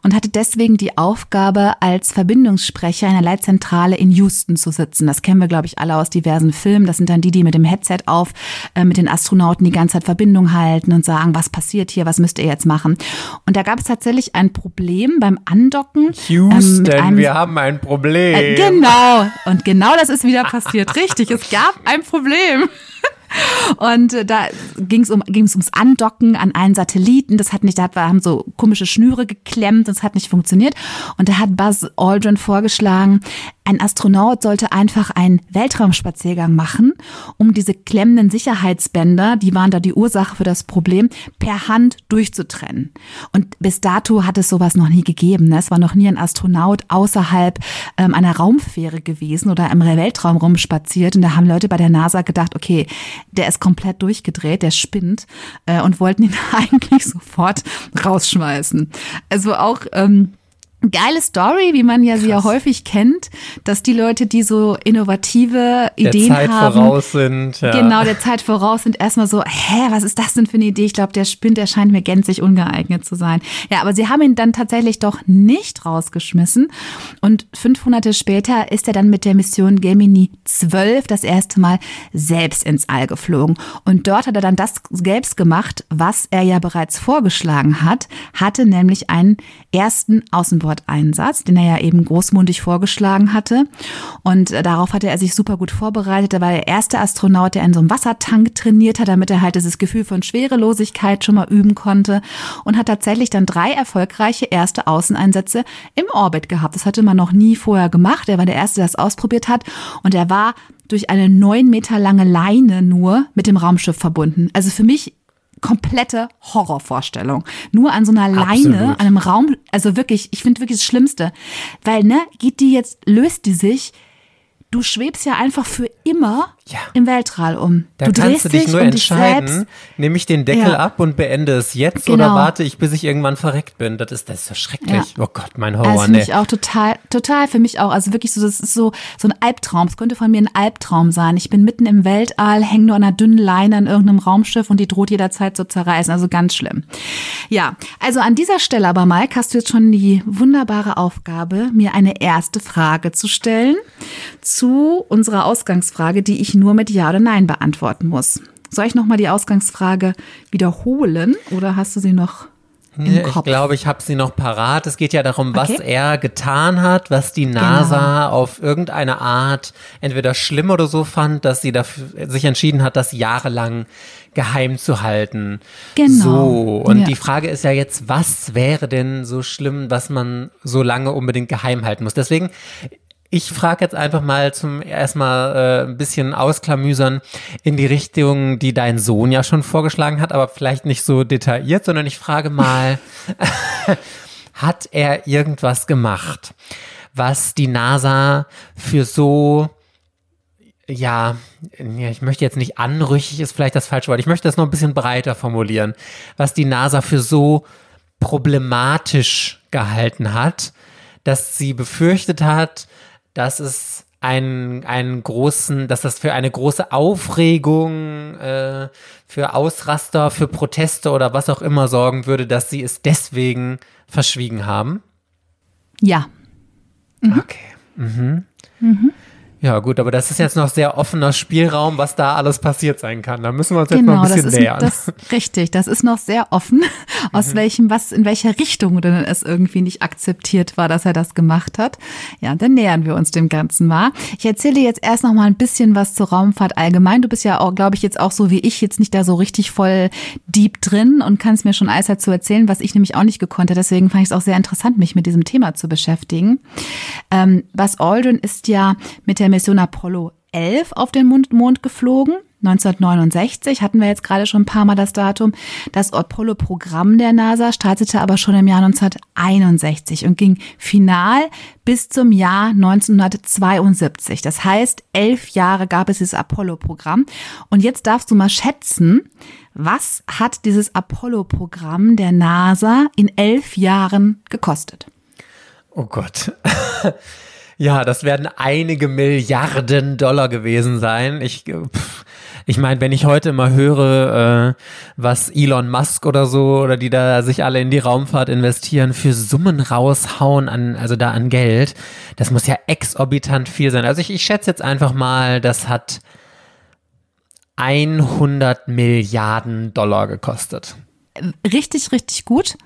und hatte deswegen die Aufgabe, als Verbindungssprecher einer Leitzentrale in Houston zu sitzen. Das kennen wir, glaube ich, alle aus diversen Filmen. Das sind dann die, die mit dem Headset auf äh, mit den Astronauten die ganze Zeit Verbindung halten und sagen, was passiert hier, was müsst ihr jetzt machen. Und da gab es tatsächlich ein Problem beim Andocken. Houston, ähm, wir haben ein Problem. Äh, genau. Und genau das ist wieder passiert. Richtig, es gab ein Problem. Und äh, da ging es um, ging's ums Andocken an einen Satelliten. Das hat nicht, da haben so komische Schnüre geklemmt, das hat nicht funktioniert. Und da hat Buzz Aldrin vorgeschlagen, ein Astronaut sollte einfach einen Weltraumspaziergang machen, um diese klemmenden Sicherheitsbänder, die waren da die Ursache für das Problem, per Hand durchzutrennen. Und bis dato hat es sowas noch nie gegeben. Ne? Es war noch nie ein Astronaut außerhalb ähm, einer Raumfähre gewesen oder im Weltraum rumspaziert. Und da haben Leute bei der NASA gedacht, okay, der ist komplett durchgedreht, der spinnt äh, und wollten ihn eigentlich sofort rausschmeißen. Also auch ähm, Geile Story, wie man ja Krass. sie ja häufig kennt, dass die Leute, die so innovative Ideen der Zeit haben, voraus sind, ja. genau der Zeit voraus sind, erstmal so, hä, was ist das denn für eine Idee? Ich glaube, der spinnt, der scheint mir gänzlich ungeeignet zu sein. Ja, aber sie haben ihn dann tatsächlich doch nicht rausgeschmissen und fünf Monate später ist er dann mit der Mission Gemini 12 das erste Mal selbst ins All geflogen und dort hat er dann das selbst gemacht, was er ja bereits vorgeschlagen hat, hatte nämlich einen ersten Außenbord Einsatz, den er ja eben großmundig vorgeschlagen hatte. Und äh, darauf hatte er sich super gut vorbereitet. Er war der erste Astronaut, der in so einem Wassertank trainiert hat, damit er halt dieses Gefühl von Schwerelosigkeit schon mal üben konnte und hat tatsächlich dann drei erfolgreiche erste Außeneinsätze im Orbit gehabt. Das hatte man noch nie vorher gemacht. Er war der Erste, der das ausprobiert hat. Und er war durch eine neun Meter lange Leine nur mit dem Raumschiff verbunden. Also für mich komplette Horrorvorstellung. Nur an so einer Leine, Absolut. an einem Raum, also wirklich, ich finde wirklich das Schlimmste. Weil, ne, geht die jetzt, löst die sich, du schwebst ja einfach für immer Ja. im Weltall um. Da du kannst du dich nur um entscheiden, Dich nehme ich den Deckel Ja. ab und beende es jetzt Genau. oder warte ich, bis ich irgendwann verreckt bin. Das ist, das ist so schrecklich. Oh Gott, mein Horror, Also finde nee. ich auch total, total für mich auch. Also wirklich so, das ist so, so ein Albtraum. Es könnte von mir ein Albtraum sein. Ich bin mitten im Weltall, hänge nur an einer dünnen Leine in irgendeinem Raumschiff und die droht jederzeit zu zerreißen. Also ganz schlimm. Ja, also an dieser Stelle aber, Mike, hast du jetzt schon die wunderbare Aufgabe, mir eine erste Frage zu stellen zu unserer Ausgangsfrage, die ich nur mit Ja oder Nein beantworten muss. Soll ich nochmal die Ausgangsfrage wiederholen oder hast du sie noch ich glaube, ich habe sie noch parat. Es geht ja darum, was Okay. Genau. er getan hat, was die NASA auf irgendeine Art entweder schlimm oder so fand, dass sie dafür, sich entschieden hat, das jahrelang geheim zu halten. Genau. So. Und Ja. die Frage ist ja jetzt, was wäre denn so schlimm, was man so lange unbedingt geheim halten muss? Deswegen, ich frage jetzt einfach mal zum erstmal äh, ein bisschen ausklamüsern in die Richtung, die dein Sohn ja schon vorgeschlagen hat, aber vielleicht nicht so detailliert, sondern ich frage mal, hat er irgendwas gemacht, was die NASA für so ja, ich möchte jetzt nicht anrüchig, ist vielleicht das falsche Wort. Ich möchte das noch ein bisschen breiter formulieren, was die NASA für so problematisch gehalten hat, dass sie befürchtet hat, dass es einen, einen großen, dass das für eine große Aufregung, äh, für Ausraster, für Proteste oder was auch immer sorgen würde, dass sie es deswegen verschwiegen haben. Ja, Okay. Mhm. Ja, gut, aber das ist jetzt noch sehr offener Spielraum, was da alles passiert sein kann. Da müssen wir uns jetzt mal Genau, ein das bisschen ist nähern. das richtig. Das ist noch sehr offen, aus welchem, was, in welcher Richtung denn es irgendwie nicht akzeptiert war, dass er das gemacht hat. Ja, dann nähern wir uns dem Ganzen mal. Ich erzähle dir jetzt erst noch mal ein bisschen was zur Raumfahrt allgemein. Du bist ja auch, glaube ich, jetzt auch so wie ich jetzt nicht da so richtig voll deep drin und kannst mir schon alles dazu erzählen, was ich nämlich auch nicht gekonnt habe. Deswegen fand ich es auch sehr interessant, mich mit diesem Thema zu beschäftigen. Ähm, Buzz Aldrin ist ja mit der Mission Apollo 11 auf den Mond, geflogen. 1969 hatten wir jetzt gerade schon ein paar Mal das Datum. Das Apollo-Programm der NASA startete aber schon im Jahr 1961 und ging final bis zum Jahr 1972. Das heißt, elf Jahre gab es dieses Apollo-Programm. Und jetzt darfst du mal schätzen, was hat dieses Apollo-Programm der NASA in elf Jahren gekostet? Oh Gott. Ja, das werden einige Milliarden Dollar gewesen sein. Ich, äh, ich meine, wenn ich heute immer höre, äh, was Elon Musk oder so oder die da sich alle in die Raumfahrt investieren, für Summen raushauen an, also da an Geld, das muss ja exorbitant viel sein. Also ich, ich schätze jetzt einfach mal, das hat 100 Milliarden Dollar gekostet. richtig, richtig gut.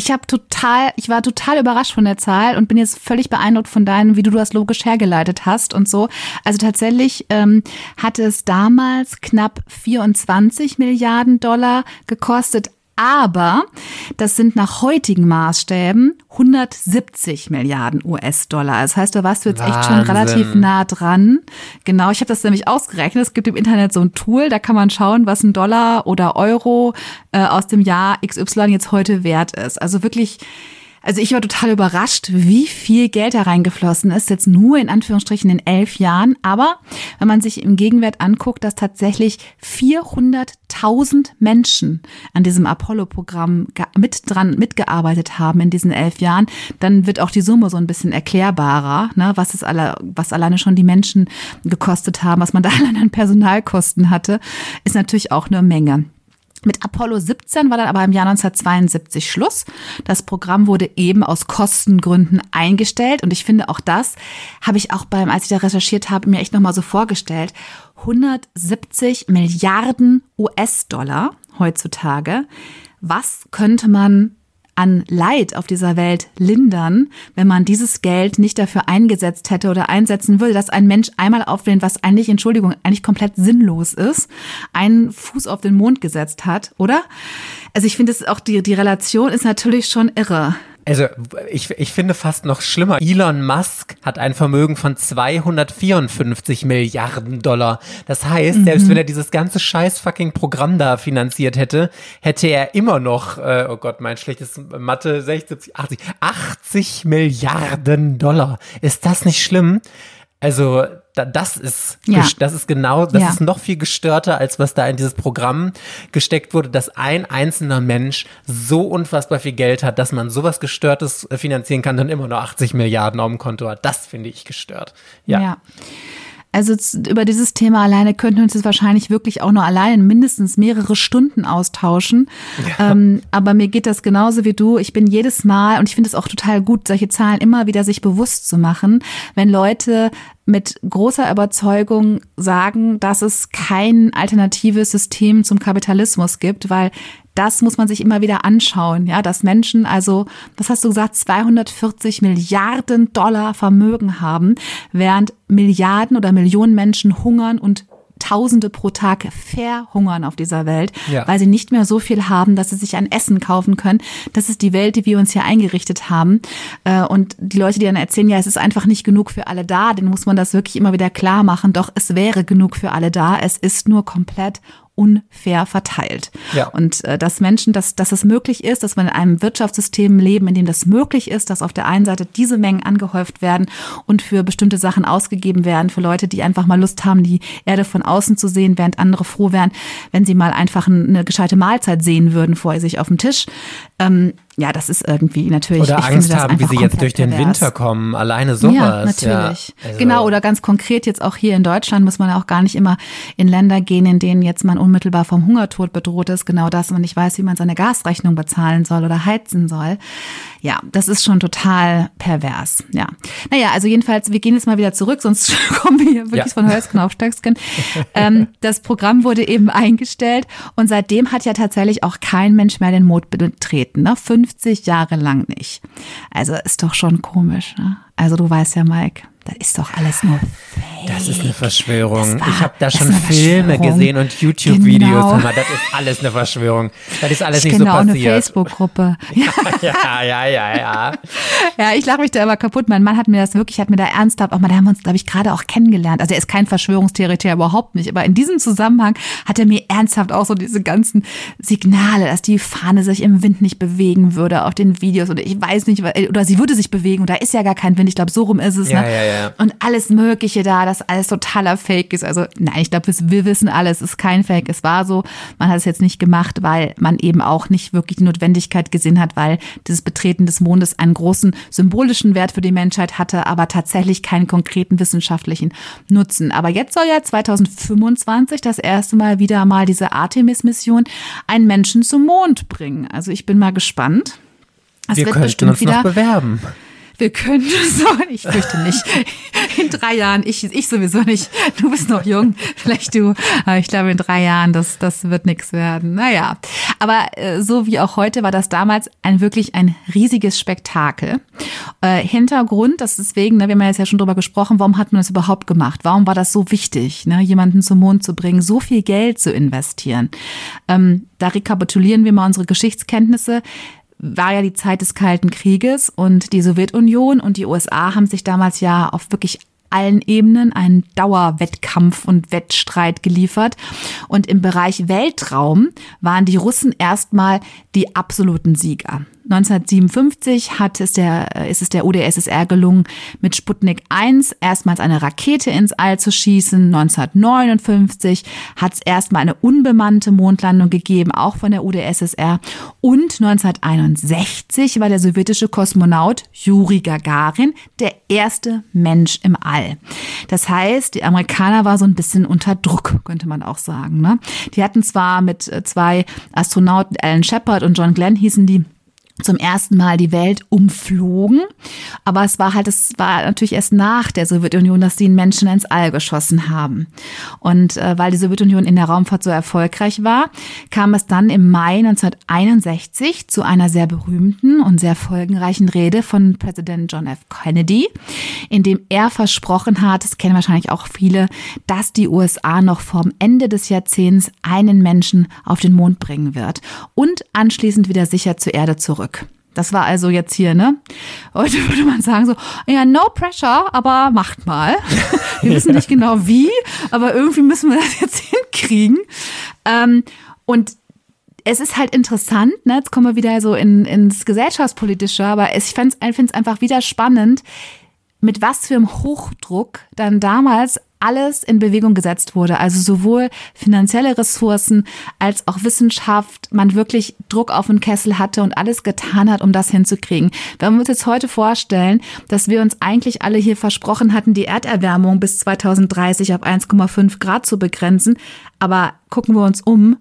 Ich habe total, ich war total überrascht von der Zahl und bin jetzt völlig beeindruckt von deinem, wie du das logisch hergeleitet hast und so. Also tatsächlich ähm, hatte es damals knapp 24 Milliarden Dollar gekostet. Aber das sind nach heutigen Maßstäben 170 Milliarden US-Dollar. Das heißt, da warst du jetzt echt schon Wahnsinn. relativ nah dran. Genau, ich habe das nämlich ausgerechnet. Es gibt im Internet so ein Tool, da kann man schauen, was ein Dollar oder Euro äh, aus dem Jahr XY jetzt heute wert ist. Also wirklich, also ich war total überrascht, wie viel Geld da reingeflossen ist, jetzt nur in Anführungsstrichen in elf Jahren. Aber wenn man sich im Gegenwert anguckt, dass tatsächlich 400.000 Menschen an diesem Apollo-Programm mit dran mitgearbeitet haben in diesen elf Jahren, dann wird auch die Summe so ein bisschen erklärbarer, ne, was es alle, was alleine schon die Menschen gekostet haben, was man da alleine an Personalkosten hatte, ist natürlich auch eine Menge. Mit Apollo 17 war dann aber im Jahr 1972 Schluss. Das Programm wurde eben aus Kostengründen eingestellt und ich finde auch das habe ich auch beim, als ich da recherchiert habe, mir echt nochmal so vorgestellt. 170 Milliarden US-Dollar heutzutage. Was könnte man an Leid auf dieser Welt lindern, wenn man dieses Geld nicht dafür eingesetzt hätte oder einsetzen würde, dass ein Mensch einmal auf was eigentlich, Entschuldigung, eigentlich komplett sinnlos ist, einen Fuß auf den Mond gesetzt hat, oder? Also ich finde es auch, die, die Relation ist natürlich schon irre. Also ich, ich finde fast noch schlimmer. Elon Musk hat ein Vermögen von 254 Milliarden Dollar. Das heißt, selbst wenn er dieses ganze scheiß fucking Programm da finanziert hätte, hätte er immer noch, äh, oh Gott, mein schlechtes Mathe, 60, 80, 80 Milliarden Dollar. Ist das nicht schlimm? Also das ist, ja. das ist genau, das ja. ist noch viel gestörter, als was da in dieses Programm gesteckt wurde, dass ein einzelner Mensch so unfassbar viel Geld hat, dass man sowas Gestörtes finanzieren kann, dann immer nur 80 Milliarden auf dem Konto hat. Das finde ich gestört. ja. ja. Also über dieses Thema alleine könnten wir uns jetzt wahrscheinlich wirklich auch nur alleine mindestens mehrere Stunden austauschen. Ja. Ähm, aber mir geht das genauso wie du. Ich bin jedes Mal, und ich finde es auch total gut, solche Zahlen immer wieder sich bewusst zu machen, wenn Leute mit großer Überzeugung sagen, dass es kein alternatives System zum Kapitalismus gibt, weil das muss man sich immer wieder anschauen, ja, dass Menschen also, was hast du gesagt, 240 Milliarden Dollar Vermögen haben, während Milliarden oder Millionen Menschen hungern und Tausende pro Tag verhungern auf dieser Welt, ja. weil sie nicht mehr so viel haben, dass sie sich ein Essen kaufen können. Das ist die Welt, die wir uns hier eingerichtet haben. Äh, und die Leute, die dann erzählen, ja, es ist einfach nicht genug für alle da, denen muss man das wirklich immer wieder klar machen. Doch es wäre genug für alle da. Es ist nur komplett unfair verteilt. Ja. Und äh, dass Menschen, dass, dass es möglich ist, dass wir in einem Wirtschaftssystem leben, in dem das möglich ist, dass auf der einen Seite diese Mengen angehäuft werden und für bestimmte Sachen ausgegeben werden, für Leute, die einfach mal Lust haben, die Erde von außen zu sehen, während andere froh wären, wenn sie mal einfach eine gescheite Mahlzeit sehen würden vor sich auf dem Tisch. Ähm, ja, das ist irgendwie natürlich. Oder Angst haben, wie sie jetzt durch den Winter kommen. Alleine sowas. Ja, natürlich. Ja, also. Genau, oder ganz konkret jetzt auch hier in Deutschland muss man ja auch gar nicht immer in Länder gehen, in denen jetzt man unmittelbar vom Hungertod bedroht ist. Genau das, man nicht weiß, wie man seine Gasrechnung bezahlen soll oder heizen soll. Ja, das ist schon total pervers. Ja. Naja, also jedenfalls, wir gehen jetzt mal wieder zurück, sonst kommen wir hier wirklich ja. von Hölzken auf Stöcksken. ähm, das Programm wurde eben eingestellt und seitdem hat ja tatsächlich auch kein Mensch mehr den Mond betreten. Ne? 50 Jahre lang nicht. Also ist doch schon komisch. Ne? Also du weißt ja, Mike, das ist doch alles nur fake. Das ist eine Verschwörung. War, ich habe da schon Filme gesehen und YouTube-Videos. Genau. Das ist alles eine Verschwörung. Das ist alles ich nicht so passiert. Ich eine Facebook-Gruppe. Ja, ja, ja, ja. Ja, ich lache mich da immer kaputt. Mein Mann hat mir das wirklich, hat mir da ernsthaft, auch mal, da haben wir uns, glaube ich, gerade auch kennengelernt. Also er ist kein Verschwörungstheoretiker, überhaupt nicht. Aber in diesem Zusammenhang hat er mir ernsthaft auch so diese ganzen Signale, dass die Fahne sich im Wind nicht bewegen würde auf den Videos. Und ich weiß nicht, oder sie würde sich bewegen und da ist ja gar kein Wind. Ich glaube, so rum ist es. Ja, ne? ja, ja. Und alles Mögliche da, dass alles totaler Fake ist. Also nein, ich glaube, wir wissen alles, es ist kein Fake. Es war so, man hat es jetzt nicht gemacht, weil man eben auch nicht wirklich die Notwendigkeit gesehen hat, weil dieses Betreten des Mondes einen großen symbolischen Wert für die Menschheit hatte, aber tatsächlich keinen konkreten wissenschaftlichen Nutzen. Aber jetzt soll ja 2025 das erste Mal wieder mal diese Artemis-Mission einen Menschen zum Mond bringen. Also ich bin mal gespannt. Das wir könnten uns noch bewerben. Wir können so, ich fürchte nicht. In drei Jahren, ich, ich sowieso nicht. Du bist noch jung, vielleicht du. Aber ich glaube, in drei Jahren, das, das wird nichts werden. Naja. Aber äh, so wie auch heute war das damals ein wirklich ein riesiges Spektakel. Äh, Hintergrund, das deswegen, ne, wir haben ja jetzt ja schon drüber gesprochen, warum hat man das überhaupt gemacht? Warum war das so wichtig, ne, jemanden zum Mond zu bringen, so viel Geld zu investieren? Ähm, da rekapitulieren wir mal unsere Geschichtskenntnisse war ja die Zeit des Kalten Krieges und die Sowjetunion und die USA haben sich damals ja auf wirklich allen Ebenen einen Dauerwettkampf und Wettstreit geliefert. Und im Bereich Weltraum waren die Russen erstmal die absoluten Sieger. 1957 hat es der, ist es der UdSSR gelungen, mit Sputnik 1 erstmals eine Rakete ins All zu schießen. 1959 hat es erstmal eine unbemannte Mondlandung gegeben, auch von der UdSSR. Und 1961 war der sowjetische Kosmonaut Juri Gagarin der erste Mensch im All. Das heißt, die Amerikaner waren so ein bisschen unter Druck, könnte man auch sagen. Ne? Die hatten zwar mit äh, zwei Astronauten, Alan Shepard und John Glenn hießen die, zum ersten Mal die Welt umflogen. Aber es war halt, es war natürlich erst nach der Sowjetunion, dass die Menschen ins All geschossen haben. Und äh, weil die Sowjetunion in der Raumfahrt so erfolgreich war, kam es dann im Mai 1961 zu einer sehr berühmten und sehr folgenreichen Rede von Präsident John F. Kennedy, in dem er versprochen hat, das kennen wahrscheinlich auch viele, dass die USA noch vorm Ende des Jahrzehnts einen Menschen auf den Mond bringen wird und anschließend wieder sicher zur Erde zurück zurück. Das war also jetzt hier, ne? Heute würde man sagen so, ja, no pressure, aber macht mal. Wir wissen nicht genau wie, aber irgendwie müssen wir das jetzt hinkriegen. Ähm, und es ist halt interessant, ne? Jetzt kommen wir wieder so in, ins Gesellschaftspolitische, aber ich finde es einfach wieder spannend, mit was für einem Hochdruck dann damals alles in Bewegung gesetzt wurde. Also sowohl finanzielle Ressourcen als auch Wissenschaft, man wirklich Druck auf den Kessel hatte und alles getan hat, um das hinzukriegen. Wenn wir uns jetzt heute vorstellen, dass wir uns eigentlich alle hier versprochen hatten, die Erderwärmung bis 2030 auf 1,5 Grad zu begrenzen, aber gucken wir uns um,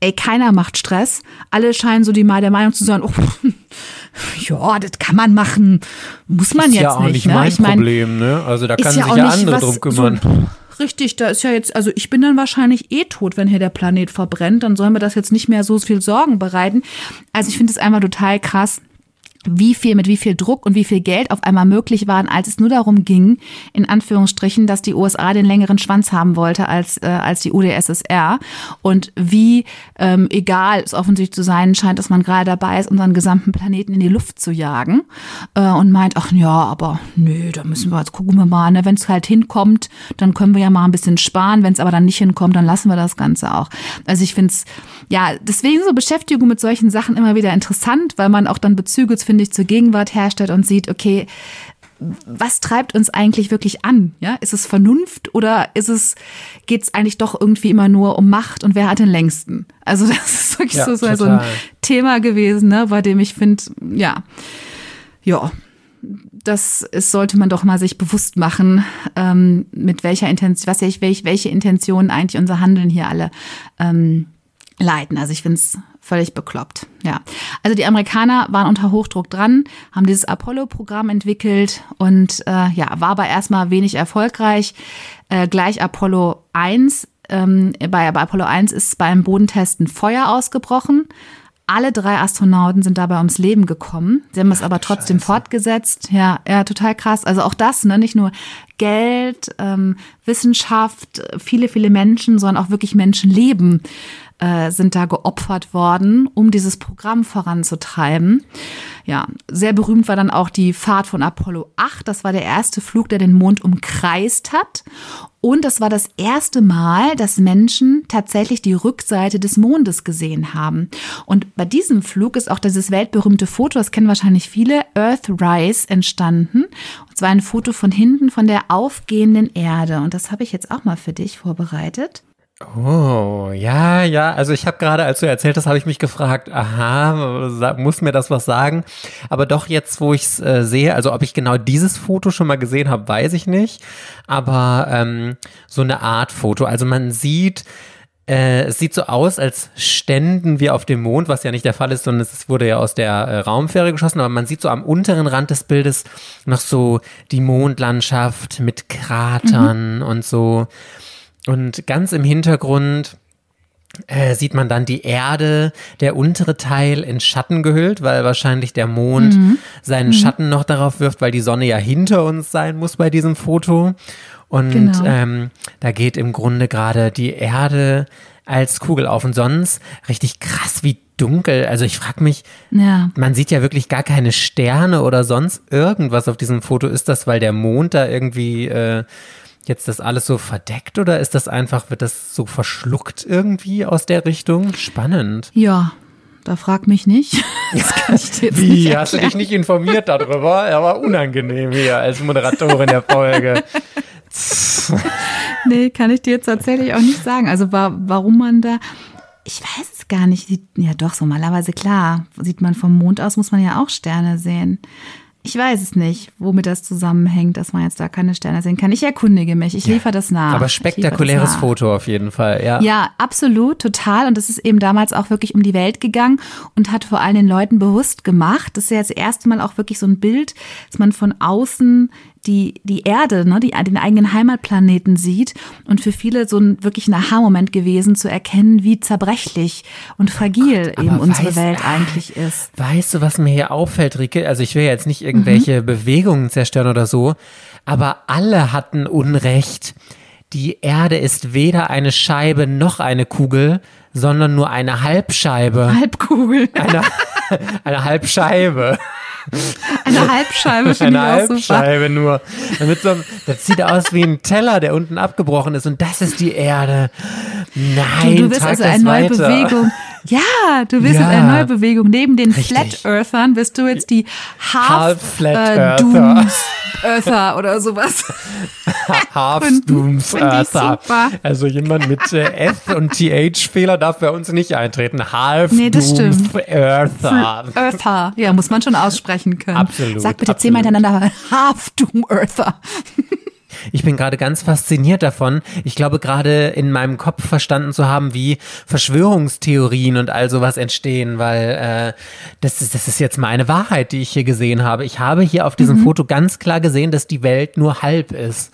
ey, keiner macht Stress. Alle scheinen so die mal der Meinung zu sein, oh, ja, das kann man machen. Muss man ist jetzt ja auch nicht. nicht ne? mein ich mein, Problem, ne? Also da kann sich ja ja, andere drum kümmern. So, richtig, da ist ja jetzt, also ich bin dann wahrscheinlich eh tot, wenn hier der Planet verbrennt. Dann soll mir das jetzt nicht mehr so viel Sorgen bereiten. Also ich finde es einfach total krass wie viel, mit wie viel Druck und wie viel Geld auf einmal möglich waren, als es nur darum ging, in Anführungsstrichen, dass die USA den längeren Schwanz haben wollte als, äh, als die UdSSR und wie ähm, egal es offensichtlich zu sein scheint, dass man gerade dabei ist, unseren gesamten Planeten in die Luft zu jagen äh, und meint, ach ja, aber nö, da müssen wir jetzt gucken wir mal, ne? wenn es halt hinkommt, dann können wir ja mal ein bisschen sparen, wenn es aber dann nicht hinkommt, dann lassen wir das Ganze auch. Also ich finde es, ja, deswegen so Beschäftigung mit solchen Sachen immer wieder interessant, weil man auch dann Bezüge zu finde ich, zur Gegenwart herstellt und sieht, okay, was treibt uns eigentlich wirklich an? Ja, ist es Vernunft oder ist es, geht es eigentlich doch irgendwie immer nur um Macht und wer hat den längsten? Also das ist wirklich ja, so, so, ein Thema gewesen, ne, bei dem ich finde, ja, ja, das ist, sollte man doch mal sich bewusst machen, ähm, mit welcher Intention, was ich, welche, welche Intentionen eigentlich unser Handeln hier alle ähm, leiten. Also ich finde es völlig bekloppt. Ja. Also die Amerikaner waren unter Hochdruck dran, haben dieses Apollo-Programm entwickelt und äh, ja, war aber erstmal wenig erfolgreich. Äh, gleich Apollo 1. Ähm, bei, bei Apollo 1 ist beim Bodentesten Feuer ausgebrochen. Alle drei Astronauten sind dabei ums Leben gekommen. Sie haben es aber trotzdem Scheiße. fortgesetzt. Ja, ja, total krass. Also auch das, ne, nicht nur Geld, ähm, Wissenschaft, viele, viele Menschen, sondern auch wirklich Menschenleben äh, sind da geopfert worden, um dieses Programm voranzutreiben. Ja, sehr berühmt war dann auch die Fahrt von Apollo 8. Das war der erste Flug, der den Mond umkreist hat. Und das war das erste Mal, dass Menschen tatsächlich die Rückseite des Mondes gesehen haben. Und bei diesem Flug ist auch dieses weltberühmte Foto, das kennen wahrscheinlich viele, Earthrise entstanden. Und zwar ein Foto von hinten von der aufgehenden Erde. Und das habe ich jetzt auch mal für dich vorbereitet. Oh, ja, ja. Also ich habe gerade, als du erzählt hast, habe ich mich gefragt, aha, muss mir das was sagen? Aber doch jetzt, wo ich es äh, sehe, also ob ich genau dieses Foto schon mal gesehen habe, weiß ich nicht. Aber ähm, so eine Art Foto. Also man sieht, äh, es sieht so aus, als ständen wir auf dem Mond, was ja nicht der Fall ist, sondern es wurde ja aus der äh, Raumfähre geschossen, aber man sieht so am unteren Rand des Bildes noch so die Mondlandschaft mit Kratern mhm. und so. Und ganz im Hintergrund äh, sieht man dann die Erde, der untere Teil in Schatten gehüllt, weil wahrscheinlich der Mond mhm. seinen mhm. Schatten noch darauf wirft, weil die Sonne ja hinter uns sein muss bei diesem Foto. Und genau. ähm, da geht im Grunde gerade die Erde als Kugel auf und sonst richtig krass wie dunkel. Also ich frage mich, ja. man sieht ja wirklich gar keine Sterne oder sonst irgendwas auf diesem Foto. Ist das, weil der Mond da irgendwie äh, jetzt das alles so verdeckt oder ist das einfach, wird das so verschluckt irgendwie aus der Richtung? Spannend. Ja, da frag mich nicht. Das kann ich dir jetzt Wie, nicht hast du dich nicht informiert darüber? Er war unangenehm hier als Moderatorin der Folge. nee, kann ich dir jetzt tatsächlich auch nicht sagen. Also warum man da, ich weiß es gar nicht. Ja doch, so normalerweise klar. Sieht man vom Mond aus, muss man ja auch Sterne sehen. Ich weiß es nicht, womit das zusammenhängt, dass man jetzt da keine Sterne sehen kann. Ich erkundige mich, ich ja, liefere das nach. Aber spektakuläres Foto auf jeden Fall, ja. Ja, absolut, total. Und das ist eben damals auch wirklich um die Welt gegangen und hat vor allem den Leuten bewusst gemacht. Das ist ja das erste Mal auch wirklich so ein Bild, dass man von außen die, die Erde, ne, die, den eigenen Heimatplaneten sieht und für viele so ein wirklich ein Aha-Moment gewesen, zu erkennen, wie zerbrechlich und fragil oh Gott, eben unsere weißt, Welt eigentlich ist. Weißt du, was mir hier auffällt, Rike? Also ich will jetzt nicht irgendwelche mhm. Bewegungen zerstören oder so, aber alle hatten Unrecht. Die Erde ist weder eine Scheibe noch eine Kugel, sondern nur eine Halbscheibe. Halbkugel. Eine, eine Halbscheibe. Eine Halbscheibe finde ich. Eine Halbscheibe nur. Mit so das sieht aus wie ein Teller, der unten abgebrochen ist und das ist die Erde. Nein, du, du wirst also eine neue weiter. Bewegung. Ja, du wirst ja. jetzt eine neue Bewegung. Neben den Richtig. Flat Earthern bist du jetzt die Half, Half äh. Dooms Earther oder sowas. Half-Dooms Earther. Also jemand mit äh, F und TH-Fehler darf bei uns nicht eintreten. Half-Dooms nee, Earther. Earther. Ja, muss man schon aussprechen können. Absolut. Sag bitte zehnmal hintereinander Half-Doom Earther. Ich bin gerade ganz fasziniert davon. Ich glaube, gerade in meinem Kopf verstanden zu haben, wie Verschwörungstheorien und all sowas entstehen, weil äh, das, ist, das ist jetzt meine Wahrheit, die ich hier gesehen habe. Ich habe hier auf diesem mhm. Foto ganz klar gesehen, dass die Welt nur halb ist.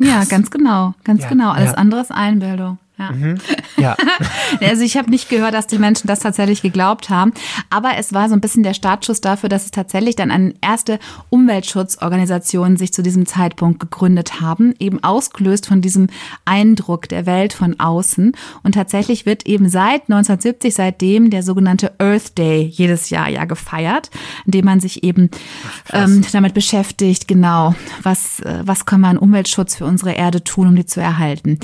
Krass. Ja, ganz genau, ganz ja, genau. Alles ja. andere ist Einbildung. Ja. Mhm. ja. also ich habe nicht gehört, dass die Menschen das tatsächlich geglaubt haben, aber es war so ein bisschen der Startschuss dafür, dass es tatsächlich dann eine erste Umweltschutzorganisation sich zu diesem Zeitpunkt gegründet haben, eben ausgelöst von diesem Eindruck der Welt von außen. Und tatsächlich wird eben seit 1970 seitdem der sogenannte Earth Day jedes Jahr ja gefeiert, indem man sich eben ähm, damit beschäftigt, genau, was, äh, was können wir an Umweltschutz für unsere Erde tun, um die zu erhalten.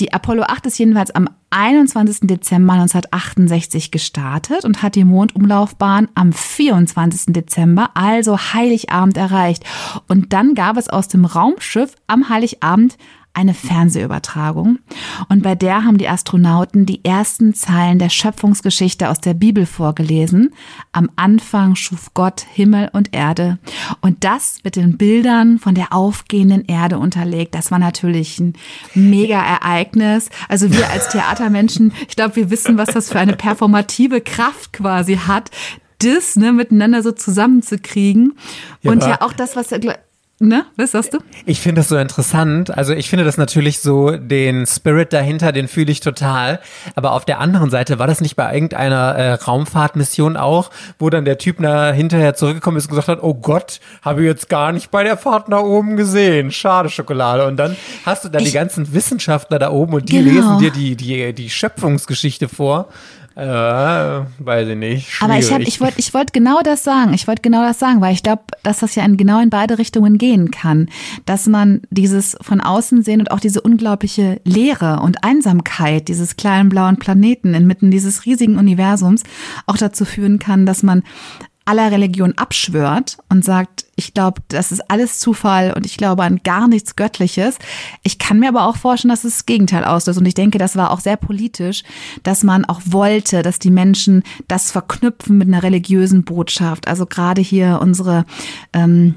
Die Apollo 8 ist jedenfalls am 21. Dezember 1968 gestartet und hat die Mondumlaufbahn am 24. Dezember, also Heiligabend, erreicht. Und dann gab es aus dem Raumschiff am Heiligabend eine Fernsehübertragung. Und bei der haben die Astronauten die ersten Zeilen der Schöpfungsgeschichte aus der Bibel vorgelesen. Am Anfang schuf Gott Himmel und Erde. Und das mit den Bildern von der aufgehenden Erde unterlegt. Das war natürlich ein mega Ereignis. Also wir als Theatermenschen, ich glaube, wir wissen, was das für eine performative Kraft quasi hat, das ne, miteinander so zusammenzukriegen. Ja, und ja auch das, was Ne? Was sagst du? Ich finde das so interessant. Also ich finde das natürlich so, den Spirit dahinter, den fühle ich total. Aber auf der anderen Seite war das nicht bei irgendeiner äh, Raumfahrtmission auch, wo dann der Typ da hinterher zurückgekommen ist und gesagt hat, oh Gott, habe ich jetzt gar nicht bei der Fahrt nach oben gesehen. Schade Schokolade. Und dann hast du da ich, die ganzen Wissenschaftler da oben und die genau. lesen dir die, die, die Schöpfungsgeschichte vor. Ja, weiß ich nicht. Schwierig. Aber ich, hab, ich wollte ich wollt genau das sagen. Ich wollte genau das sagen, weil ich glaube, dass das ja in, genau in beide Richtungen gehen kann. Dass man dieses von außen sehen und auch diese unglaubliche Leere und Einsamkeit dieses kleinen blauen Planeten inmitten dieses riesigen Universums auch dazu führen kann, dass man aller Religion abschwört und sagt, ich glaube, das ist alles Zufall und ich glaube an gar nichts Göttliches. Ich kann mir aber auch vorstellen, dass es das Gegenteil auslöst. Und ich denke, das war auch sehr politisch, dass man auch wollte, dass die Menschen das verknüpfen mit einer religiösen Botschaft. Also gerade hier unsere ähm,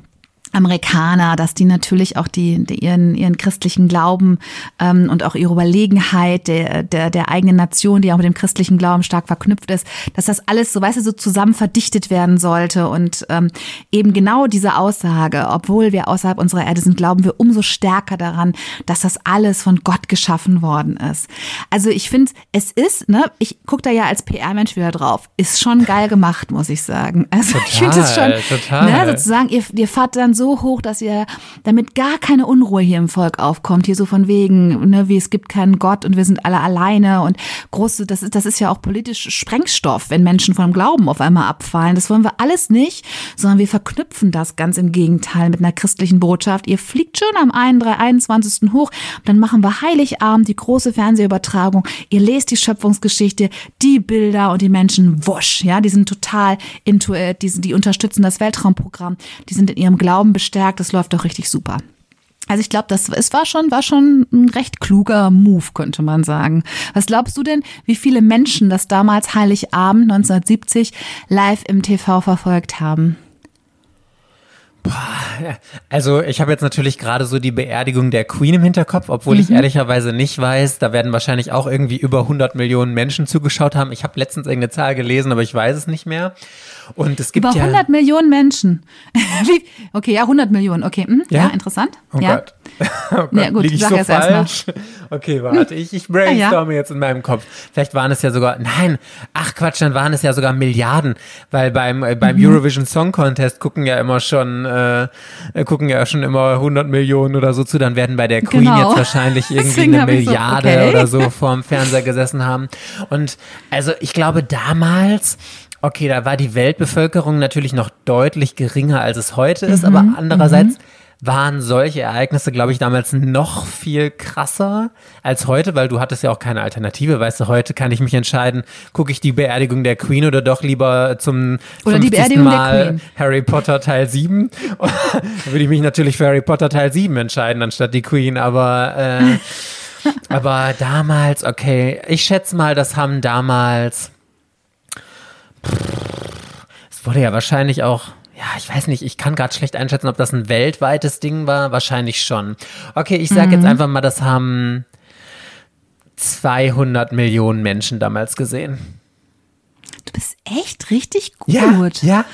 Amerikaner, dass die natürlich auch die, die ihren, ihren christlichen Glauben ähm, und auch ihre Überlegenheit der, der, der eigenen Nation, die auch mit dem christlichen Glauben stark verknüpft ist, dass das alles so, weißt du, so zusammen verdichtet werden sollte. Und ähm, eben genau diese Aussage, obwohl wir außerhalb unserer Erde sind, glauben wir umso stärker daran, dass das alles von Gott geschaffen worden ist. Also ich finde, es ist, ne, ich gucke da ja als PR-Mensch wieder drauf, ist schon geil gemacht, muss ich sagen. Also total, ich finde es schon, total. ne, sozusagen, ihr, ihr fahrt dann so so hoch, dass ihr, damit gar keine Unruhe hier im Volk aufkommt, hier so von wegen, ne, wie es gibt keinen Gott und wir sind alle alleine und große, das ist, das ist ja auch politisch Sprengstoff, wenn Menschen vom Glauben auf einmal abfallen. Das wollen wir alles nicht, sondern wir verknüpfen das ganz im Gegenteil mit einer christlichen Botschaft. Ihr fliegt schon am 21. hoch, dann machen wir Heiligabend, die große Fernsehübertragung. Ihr lest die Schöpfungsgeschichte, die Bilder und die Menschen wusch, ja, die sind total intuit, die, die unterstützen das Weltraumprogramm, die sind in ihrem Glauben bestärkt. Das läuft doch richtig super. Also ich glaube, das es war schon war schon ein recht kluger Move, könnte man sagen. Was glaubst du denn, wie viele Menschen das damals Heiligabend 1970 live im TV verfolgt haben? Also ich habe jetzt natürlich gerade so die Beerdigung der Queen im Hinterkopf, obwohl mhm. ich ehrlicherweise nicht weiß, da werden wahrscheinlich auch irgendwie über 100 Millionen Menschen zugeschaut haben. Ich habe letztens irgendeine Zahl gelesen, aber ich weiß es nicht mehr. Und es gibt über ja 100 Millionen Menschen. okay, ja, 100 Millionen. Okay, hm, ja? ja? interessant. Oh ja. Gott. Oh Gott. Ja, gut, Lieg ich sag so jetzt falsch? Okay, warte, ich, ich brainstorme ja. jetzt in meinem Kopf. Vielleicht waren es ja sogar, nein, ach Quatsch, dann waren es ja sogar Milliarden, weil beim, äh, beim mhm. Eurovision Song Contest gucken ja immer schon, äh, gucken ja schon immer 100 Millionen oder so zu, dann werden bei der Queen genau. jetzt wahrscheinlich irgendwie eine Milliarde so, okay. oder so vorm Fernseher gesessen haben. Und also ich glaube damals, okay, da war die Weltbevölkerung natürlich noch deutlich geringer, als es heute ist, mhm. aber andererseits mhm waren solche Ereignisse, glaube ich, damals noch viel krasser als heute, weil du hattest ja auch keine Alternative. Weißt du, heute kann ich mich entscheiden, gucke ich die Beerdigung der Queen oder doch lieber zum oder die Beerdigung Mal der Queen. Harry Potter Teil 7. da würde ich mich natürlich für Harry Potter Teil 7 entscheiden, anstatt die Queen, aber äh, aber damals, okay, ich schätze mal, das haben damals es wurde ja wahrscheinlich auch ja, ich weiß nicht, ich kann gerade schlecht einschätzen, ob das ein weltweites Ding war. Wahrscheinlich schon. Okay, ich sage mhm. jetzt einfach mal, das haben 200 Millionen Menschen damals gesehen. Du bist echt richtig gut. Ja, ja.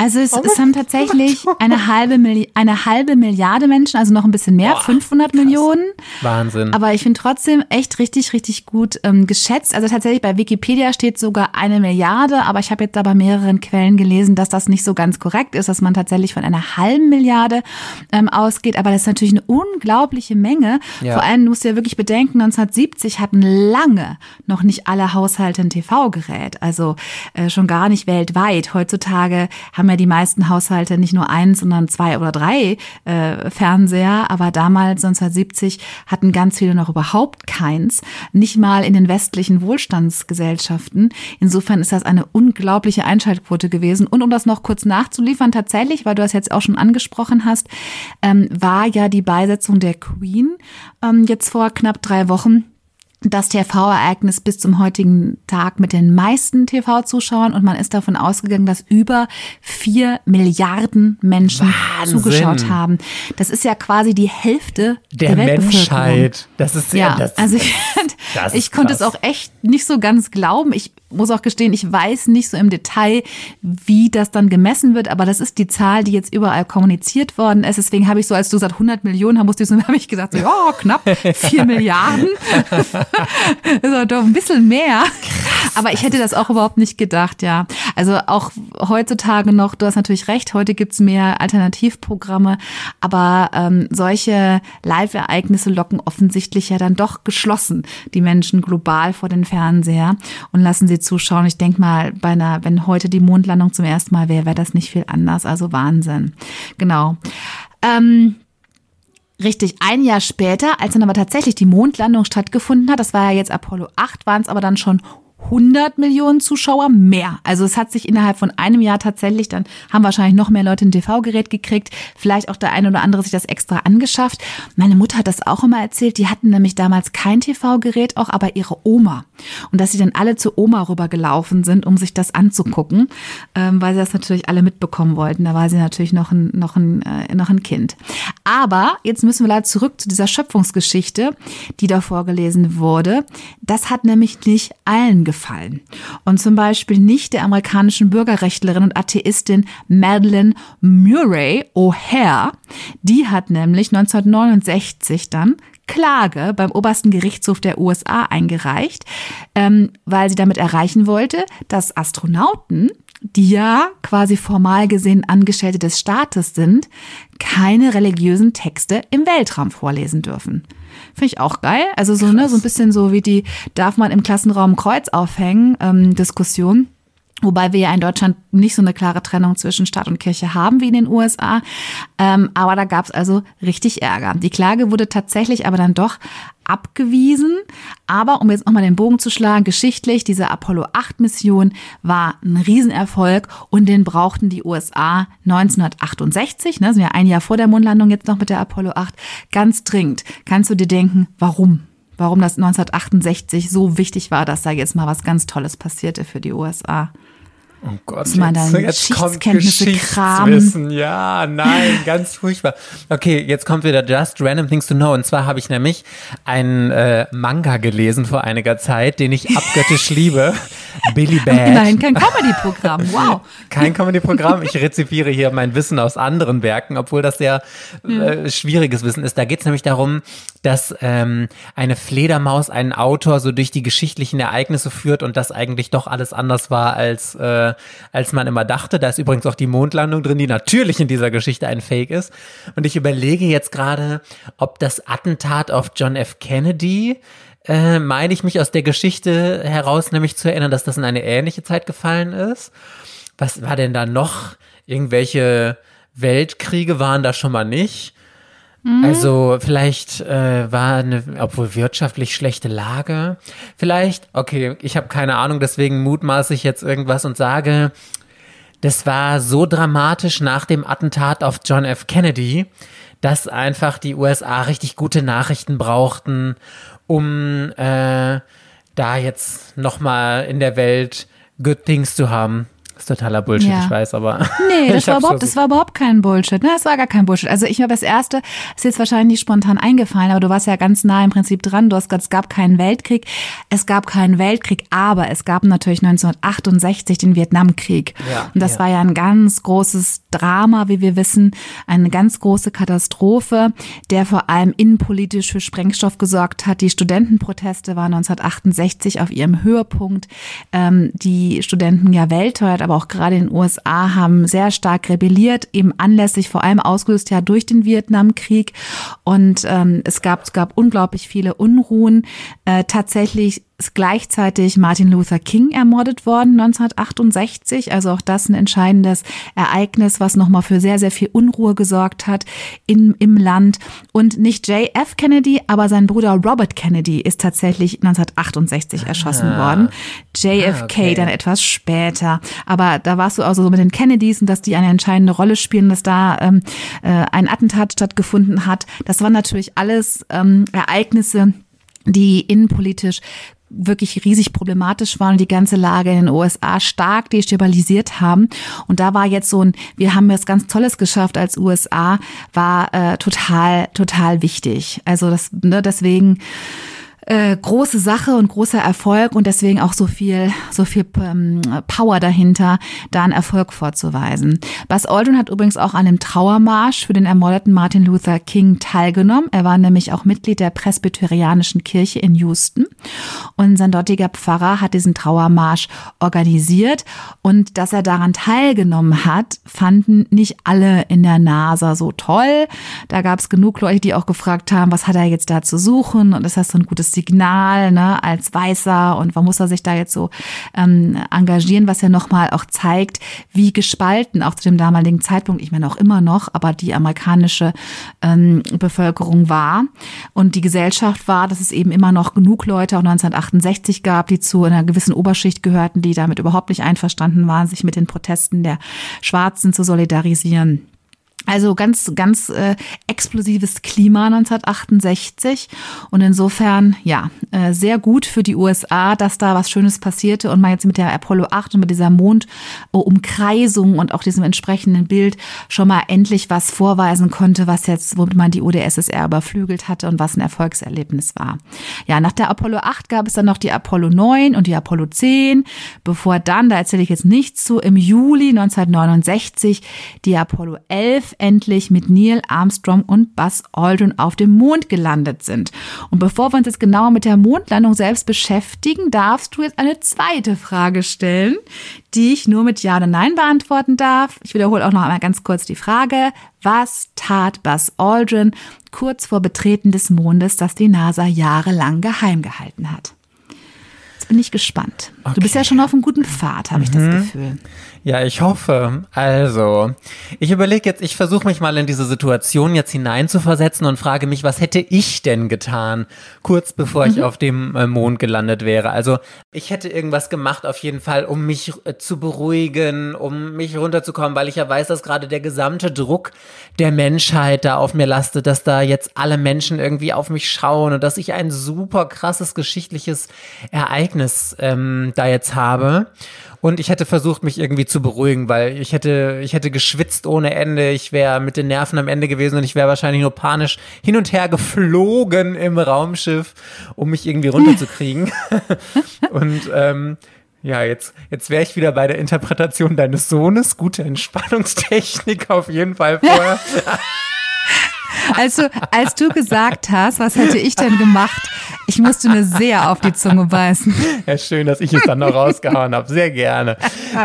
Also es, es haben tatsächlich eine halbe, Milli eine halbe Milliarde Menschen, also noch ein bisschen mehr, Boah, 500 krass. Millionen. Wahnsinn. Aber ich finde trotzdem echt richtig, richtig gut ähm, geschätzt. Also tatsächlich bei Wikipedia steht sogar eine Milliarde, aber ich habe jetzt aber mehreren Quellen gelesen, dass das nicht so ganz korrekt ist, dass man tatsächlich von einer halben Milliarde ähm, ausgeht. Aber das ist natürlich eine unglaubliche Menge. Ja. Vor allem musst du ja wirklich bedenken, 1970 hatten lange noch nicht alle Haushalte ein TV-Gerät. Also äh, schon gar nicht weltweit. Heutzutage haben ja die meisten Haushalte nicht nur eins, sondern zwei oder drei äh, Fernseher. Aber damals, 1970, hatten ganz viele noch überhaupt keins. Nicht mal in den westlichen Wohlstandsgesellschaften. Insofern ist das eine unglaubliche Einschaltquote gewesen. Und um das noch kurz nachzuliefern, tatsächlich, weil du das jetzt auch schon angesprochen hast, ähm, war ja die Beisetzung der Queen ähm, jetzt vor knapp drei Wochen das TV-Ereignis bis zum heutigen Tag mit den meisten TV-Zuschauern und man ist davon ausgegangen, dass über vier Milliarden Menschen Wahnsinn. zugeschaut haben. Das ist ja quasi die Hälfte der, der Menschheit. Das ist ja, das, also ich, ich konnte es auch echt nicht so ganz glauben. Ich muss auch gestehen, ich weiß nicht so im Detail, wie das dann gemessen wird, aber das ist die Zahl, die jetzt überall kommuniziert worden ist. Deswegen habe ich so, als du sagst 100 Millionen, habe ich gesagt, so, ja, knapp vier Milliarden. ist doch ein bisschen mehr. Aber ich hätte das auch überhaupt nicht gedacht, ja. Also auch heutzutage noch, du hast natürlich recht, heute gibt's mehr Alternativprogramme, aber ähm, solche Live-Ereignisse locken offensichtlich ja dann doch geschlossen die Menschen global vor den Fernseher und lassen sie zuschauen. Ich denke mal, bei einer, wenn heute die Mondlandung zum ersten Mal wäre, wäre das nicht viel anders. Also Wahnsinn. Genau. Ähm, Richtig, ein Jahr später, als dann aber tatsächlich die Mondlandung stattgefunden hat, das war ja jetzt Apollo 8, waren es aber dann schon 100 Millionen Zuschauer mehr. Also es hat sich innerhalb von einem Jahr tatsächlich, dann haben wahrscheinlich noch mehr Leute ein TV-Gerät gekriegt, vielleicht auch der eine oder andere sich das extra angeschafft. Meine Mutter hat das auch immer erzählt, die hatten nämlich damals kein TV-Gerät, auch aber ihre Oma. Und dass sie dann alle zur Oma rübergelaufen sind, um sich das anzugucken, ähm, weil sie das natürlich alle mitbekommen wollten. Da war sie natürlich noch ein, noch ein, äh, noch ein Kind. Aber jetzt müssen wir leider zurück zu dieser Schöpfungsgeschichte, die da vorgelesen wurde. Das hat nämlich nicht allen gefallen. Und zum Beispiel nicht der amerikanischen Bürgerrechtlerin und Atheistin Madeleine Murray O'Hare. Die hat nämlich 1969 dann Klage beim obersten Gerichtshof der USA eingereicht, ähm, weil sie damit erreichen wollte, dass Astronauten, die ja quasi formal gesehen Angestellte des Staates sind, keine religiösen Texte im Weltraum vorlesen dürfen. Finde ich auch geil. Also so, ne, so ein bisschen so wie die, darf man im Klassenraum Kreuz aufhängen, ähm, Diskussion. Wobei wir ja in Deutschland nicht so eine klare Trennung zwischen Staat und Kirche haben wie in den USA. Ähm, aber da gab es also richtig Ärger. Die Klage wurde tatsächlich aber dann doch abgewiesen. Aber um jetzt nochmal den Bogen zu schlagen, geschichtlich, diese Apollo 8 Mission war ein Riesenerfolg und den brauchten die USA 1968, ne, sind ja ein Jahr vor der Mondlandung jetzt noch mit der Apollo 8, ganz dringend. Kannst du dir denken, warum? Warum das 1968 so wichtig war, dass da jetzt mal was ganz Tolles passierte für die USA? Oh Gott, jetzt, jetzt kommt Geschichtswissen. Ja, nein, ganz furchtbar. Okay, jetzt kommt wieder Just Random Things to Know. Und zwar habe ich nämlich einen äh, Manga gelesen vor einiger Zeit, den ich abgöttisch liebe. Billy Bad. Nein, kein Comedy-Programm. Wow. Kein Comedy-Programm. Ich rezipiere hier mein Wissen aus anderen Werken, obwohl das sehr äh, schwieriges Wissen ist. Da geht es nämlich darum, dass ähm, eine Fledermaus einen Autor so durch die geschichtlichen Ereignisse führt und das eigentlich doch alles anders war als äh, als man immer dachte. Da ist übrigens auch die Mondlandung drin, die natürlich in dieser Geschichte ein Fake ist. Und ich überlege jetzt gerade, ob das Attentat auf John F. Kennedy äh, meine ich mich aus der Geschichte heraus nämlich zu erinnern, dass das in eine ähnliche Zeit gefallen ist. Was war denn da noch? Irgendwelche Weltkriege waren da schon mal nicht. Mhm. Also vielleicht äh, war eine, obwohl wirtschaftlich schlechte Lage, vielleicht, okay, ich habe keine Ahnung, deswegen mutmaße ich jetzt irgendwas und sage, das war so dramatisch nach dem Attentat auf John F. Kennedy, dass einfach die USA richtig gute Nachrichten brauchten, um äh, da jetzt nochmal in der Welt good things zu haben. Das ist totaler Bullshit, ja. ich weiß, aber. Nee, das war, überhaupt, das war überhaupt kein Bullshit. Ne? Das war gar kein Bullshit. Also ich habe das erste, ist jetzt wahrscheinlich nicht spontan eingefallen, aber du warst ja ganz nah im Prinzip dran. Du hast gesagt, es gab keinen Weltkrieg. Es gab keinen Weltkrieg, aber es gab natürlich 1968 den Vietnamkrieg. Ja, Und das ja. war ja ein ganz großes Drama, wie wir wissen, eine ganz große Katastrophe, der vor allem innenpolitisch für Sprengstoff gesorgt hat. Die Studentenproteste waren 1968 auf ihrem Höhepunkt. Ähm, die Studenten ja weltweit, aber auch gerade in den USA haben sehr stark rebelliert, eben anlässlich vor allem ausgelöst ja durch den Vietnamkrieg. Und ähm, es gab, es gab unglaublich viele Unruhen. Äh, tatsächlich ist gleichzeitig Martin Luther King ermordet worden 1968. Also auch das ein entscheidendes Ereignis, was nochmal für sehr, sehr viel Unruhe gesorgt hat in, im Land. Und nicht JF Kennedy, aber sein Bruder Robert Kennedy ist tatsächlich 1968 erschossen ah. worden. JFK ah, okay. dann etwas später. Aber da warst du also so mit den Kennedys und dass die eine entscheidende Rolle spielen, dass da ähm, äh, ein Attentat stattgefunden hat. Das waren natürlich alles ähm, Ereignisse, die innenpolitisch wirklich riesig problematisch waren und die ganze Lage in den USA stark destabilisiert haben. Und da war jetzt so ein, wir haben was ganz Tolles geschafft als USA, war äh, total, total wichtig. Also das, ne, deswegen äh, große Sache und großer Erfolg und deswegen auch so viel, so viel ähm, Power dahinter, da einen Erfolg vorzuweisen. Buzz Aldrin hat übrigens auch an dem Trauermarsch für den ermordeten Martin Luther King teilgenommen. Er war nämlich auch Mitglied der Presbyterianischen Kirche in Houston und sein dortiger Pfarrer hat diesen Trauermarsch organisiert und dass er daran teilgenommen hat, fanden nicht alle in der NASA so toll. Da gab es genug Leute, die auch gefragt haben, was hat er jetzt da zu suchen und ist das so ein gutes Signal ne, als Weißer und warum muss er sich da jetzt so ähm, engagieren, was ja nochmal auch zeigt, wie gespalten auch zu dem damaligen Zeitpunkt, ich meine auch immer noch, aber die amerikanische ähm, Bevölkerung war und die Gesellschaft war, dass es eben immer noch genug Leute auch 1968 gab, die zu einer gewissen Oberschicht gehörten, die damit überhaupt nicht einverstanden waren, sich mit den Protesten der Schwarzen zu solidarisieren. Also ganz, ganz äh, explosives Klima 1968 und insofern ja äh, sehr gut für die USA, dass da was Schönes passierte. Und man jetzt mit der Apollo 8 und mit dieser Mondumkreisung und auch diesem entsprechenden Bild schon mal endlich was vorweisen konnte, was jetzt, womit man die UdSSR überflügelt hatte und was ein Erfolgserlebnis war. Ja, nach der Apollo 8 gab es dann noch die Apollo 9 und die Apollo 10, bevor dann, da erzähle ich jetzt nichts zu, im Juli 1969 die Apollo 11 endlich mit Neil Armstrong und Buzz Aldrin auf dem Mond gelandet sind. Und bevor wir uns jetzt genauer mit der Mondlandung selbst beschäftigen, darfst du jetzt eine zweite Frage stellen, die ich nur mit Ja oder Nein beantworten darf. Ich wiederhole auch noch einmal ganz kurz die Frage. Was tat Buzz Aldrin kurz vor Betreten des Mondes, das die NASA jahrelang geheim gehalten hat? Jetzt bin ich gespannt. Okay. Du bist ja schon auf einem guten Pfad, habe ich mhm. das Gefühl. Ja, ich hoffe. Also, ich überlege jetzt, ich versuche mich mal in diese Situation jetzt hineinzuversetzen und frage mich, was hätte ich denn getan, kurz bevor mhm. ich auf dem äh, Mond gelandet wäre? Also, ich hätte irgendwas gemacht auf jeden Fall, um mich äh, zu beruhigen, um mich runterzukommen, weil ich ja weiß, dass gerade der gesamte Druck der Menschheit da auf mir lastet, dass da jetzt alle Menschen irgendwie auf mich schauen und dass ich ein super krasses geschichtliches Ereignis ähm, da jetzt habe. Und ich hätte versucht, mich irgendwie zu beruhigen, weil ich hätte, ich hätte geschwitzt ohne Ende. Ich wäre mit den Nerven am Ende gewesen und ich wäre wahrscheinlich nur panisch hin und her geflogen im Raumschiff, um mich irgendwie runterzukriegen. und ähm, ja, jetzt, jetzt wäre ich wieder bei der Interpretation deines Sohnes. Gute Entspannungstechnik auf jeden Fall vorher. Also, als du gesagt hast, was hätte ich denn gemacht? Ich musste mir sehr auf die Zunge beißen. Ja, schön, dass ich es dann noch rausgehauen habe. Sehr gerne.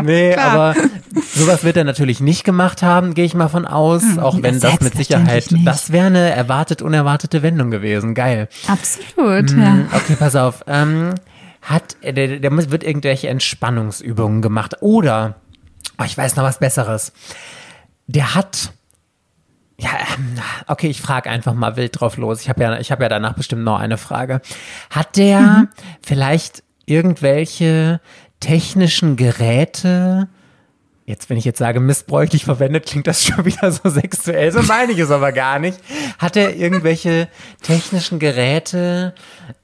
Nee, Klar. aber sowas wird er natürlich nicht gemacht haben, gehe ich mal von aus. Hm, auch wenn das mit Sicherheit, das wäre eine erwartet, unerwartete Wendung gewesen. Geil. Absolut, hm, ja. Okay, pass auf. Ähm, hat, der, der wird irgendwelche Entspannungsübungen gemacht. Oder, oh, ich weiß noch was Besseres. Der hat Ja, ähm, okay, ich frage einfach mal wild drauf los. Ich habe ja, ich habe ja danach bestimmt noch eine Frage. Hat der mhm. vielleicht irgendwelche technischen Geräte Jetzt, wenn ich jetzt sage, missbräuchlich verwendet, klingt das schon wieder so sexuell, so meine ich es aber gar nicht. Hat er irgendwelche technischen Geräte,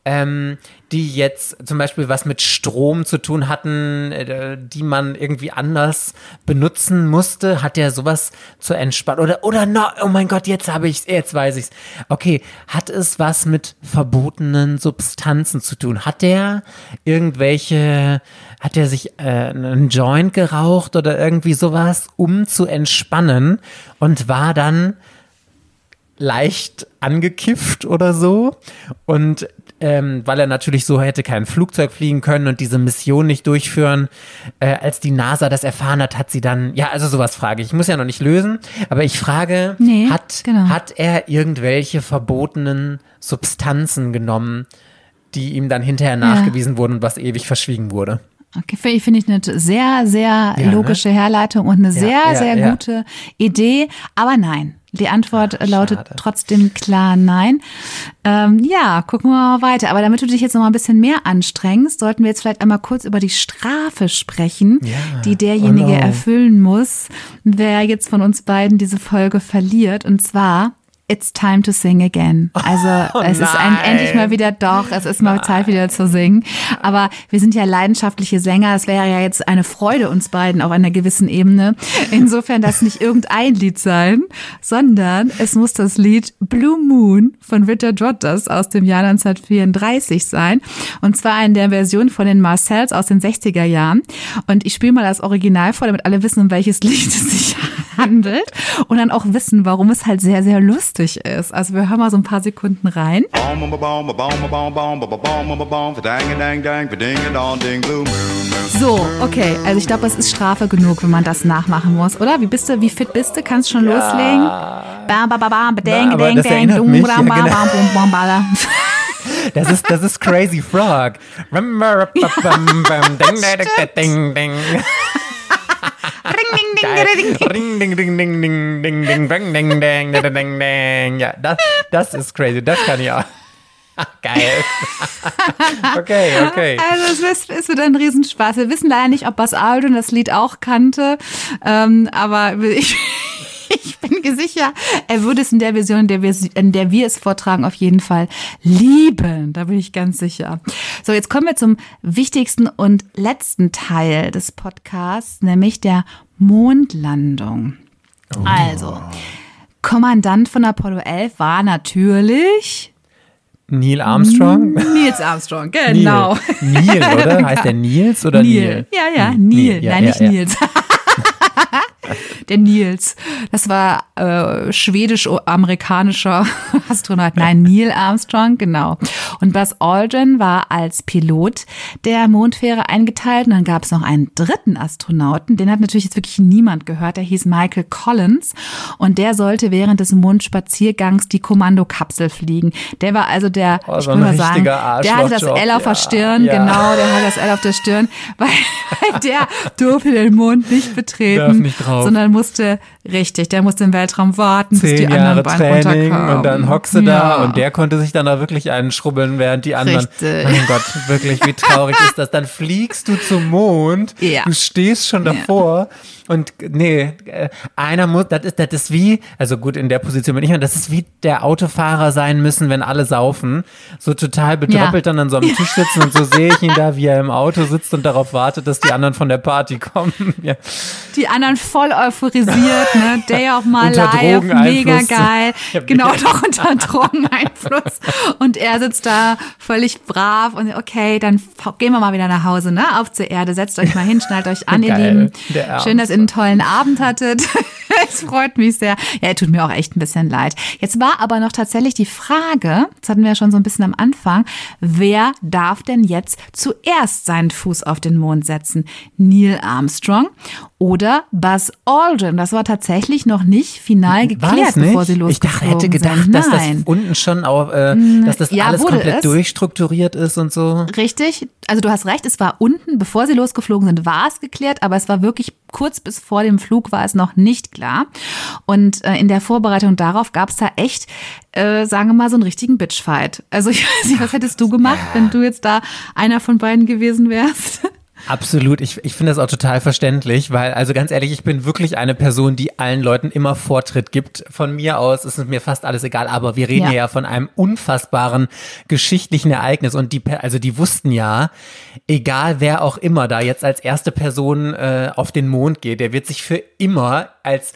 ähm, die jetzt zum Beispiel was mit Strom zu tun hatten, äh, die man irgendwie anders benutzen musste? Hat er sowas zur Entspannung? Oder, oder, no, oh mein Gott, jetzt habe ich jetzt weiß ich's. Okay, hat es was mit verbotenen Substanzen zu tun? Hat er irgendwelche hat er sich äh, einen Joint geraucht oder irgendwie sowas, um zu entspannen und war dann leicht angekifft oder so. Und ähm, weil er natürlich so hätte kein Flugzeug fliegen können und diese Mission nicht durchführen, äh, als die NASA das erfahren hat, hat sie dann, ja, also sowas frage ich. Ich muss ja noch nicht lösen, aber ich frage, nee, hat, genau. hat er irgendwelche verbotenen Substanzen genommen, die ihm dann hinterher nachgewiesen ja. wurden was ewig verschwiegen wurde? Okay, finde ich eine sehr, sehr ja, ne? logische ne? Herleitung und eine ja, sehr, sehr gute Idee. Aber nein, die Antwort Ach, lautet trotzdem klar nein. Ähm, ja, gucken wir mal weiter. Aber damit du dich jetzt noch mal ein bisschen mehr anstrengst, sollten wir jetzt vielleicht einmal kurz über die Strafe sprechen, die derjenige oh no. erfüllen muss, wer jetzt von uns beiden diese Folge verliert. Und zwar It's time to sing again. Also oh, es nein. ist ein, endlich mal wieder doch, es ist mal nein. Zeit wieder zu singen. Aber wir sind ja leidenschaftliche Sänger. Es wäre ja jetzt eine Freude uns beiden auf einer gewissen Ebene. Insofern das nicht irgendein Lied sein, sondern es muss das Lied Blue Moon von Richard Rodgers aus dem Jahr 1934 sein. Und zwar in der Version von den Marcells aus den 60er Jahren. Und ich spiele mal das Original vor, damit alle wissen, um welches Lied es sich handelt. Und dann auch wissen, warum es halt sehr, sehr lustig lustig ist. Also wir hören mal so ein paar Sekunden rein. So, okay. Also ich glaube, es ist Strafe genug, wenn man das nachmachen muss, oder? Wie bist du? Wie fit bist du? Kannst du schon ja. loslegen? Bam, bam, bam, bam, dang, dang, dang, dum, mich, bam, bam, bam, bam, bam, Das ist, das ist Crazy Frog. ding, ding. Ding, Ja, das, das ist crazy. Das kann ich auch. Geil. okay, okay. Also es ist, ist wieder ein Riesenspaß. Wir wissen leider nicht, ob Bas Aldrin das Lied auch kannte, ähm, aber ich, ich bin sicher, er würde es in der Version, in der, wir, in der wir es vortragen, auf jeden Fall lieben. Da bin ich ganz sicher. So, jetzt kommen wir zum wichtigsten und letzten Teil des Podcasts, nämlich der Mondlandung. Oh. Also, Kommandant von Apollo 11 war natürlich Neil Armstrong? Nils Armstrong, genau. Neil, Neil oder? Heißt der Nils oder Neil? Neil? Ja, ja, Neil. Neil. Nein, ja, nicht ja. Nils. der Nils. Das war äh, schwedisch-amerikanischer Astronaut. Nein, Neil Armstrong, genau. Und Buzz Aldrin war als Pilot der Mondfähre eingeteilt. Und dann gab es noch einen dritten Astronauten. Den hat natürlich jetzt wirklich niemand gehört. Der hieß Michael Collins. Und der sollte während des Mondspaziergangs die Kommandokapsel fliegen. Der war also der, oh, ich so würde mal sagen, der hatte das L auf ja, der Stirn. Ja. Genau, der hat das L auf der Stirn. Weil, weil der durfte den Mond nicht betreten. Darf nicht drauf. Sondern musste, richtig, der musste im Weltraum warten, Zehn bis die Jahre anderen Training runterkamen. Und dann hockst du ja. da und der konnte sich dann da wirklich einschrubbeln, während die anderen. Richtig. Mein Gott, wirklich, wie traurig ist das? Dann fliegst du zum Mond, ja. du stehst schon davor. Ja und nee, äh, einer muss, das ist, das ist wie, also gut, in der Position bin ich, das ist wie der Autofahrer sein müssen, wenn alle saufen. So total bedroppelt ja. dann an so einem Tisch sitzen und so sehe ich ihn da, wie er im Auto sitzt und darauf wartet, dass die anderen von der Party kommen. Ja. Die anderen voll euphorisiert, ne? Day of my life, mega geil. Genau, doch unter Drogeneinfluss. Und er sitzt da völlig brav und okay, dann gehen wir mal wieder nach Hause, ne? Auf zur Erde, setzt euch mal hin, schnallt euch an, ihr Lieben. Schön, dass ihr einen tollen Abend hattet. Es freut mich sehr. Ja, tut mir auch echt ein bisschen leid. Jetzt war aber noch tatsächlich die Frage, das hatten wir ja schon so ein bisschen am Anfang, wer darf denn jetzt zuerst seinen Fuß auf den Mond setzen? Neil Armstrong oder Buzz Aldrin? Das war tatsächlich noch nicht final geklärt, nicht? bevor sie losgeflogen Ich dachte, hätte gedacht, sind. dass das unten schon auch, äh, dass das Ja, alles komplett es. durchstrukturiert ist und so. Richtig. Also du hast recht, es war unten, bevor sie losgeflogen sind, war es geklärt, aber es war wirklich kurz bis vor dem Flug war es noch nicht klar. Und äh, in der Vorbereitung darauf gab es da echt, äh, sagen wir mal, so einen richtigen Bitchfight. Also ich weiß nicht, was hättest du gemacht, wenn du jetzt da einer von beiden gewesen wärst? Absolut, ich, ich finde das auch total verständlich, weil, also ganz ehrlich, ich bin wirklich eine Person, die allen Leuten immer Vortritt gibt. Von mir aus ist es mir fast alles egal, aber wir reden Ja. ja, von einem unfassbaren geschichtlichen Ereignis und die, also die wussten ja, egal wer auch immer da jetzt als erste Person äh, auf den Mond geht, der wird sich für immer als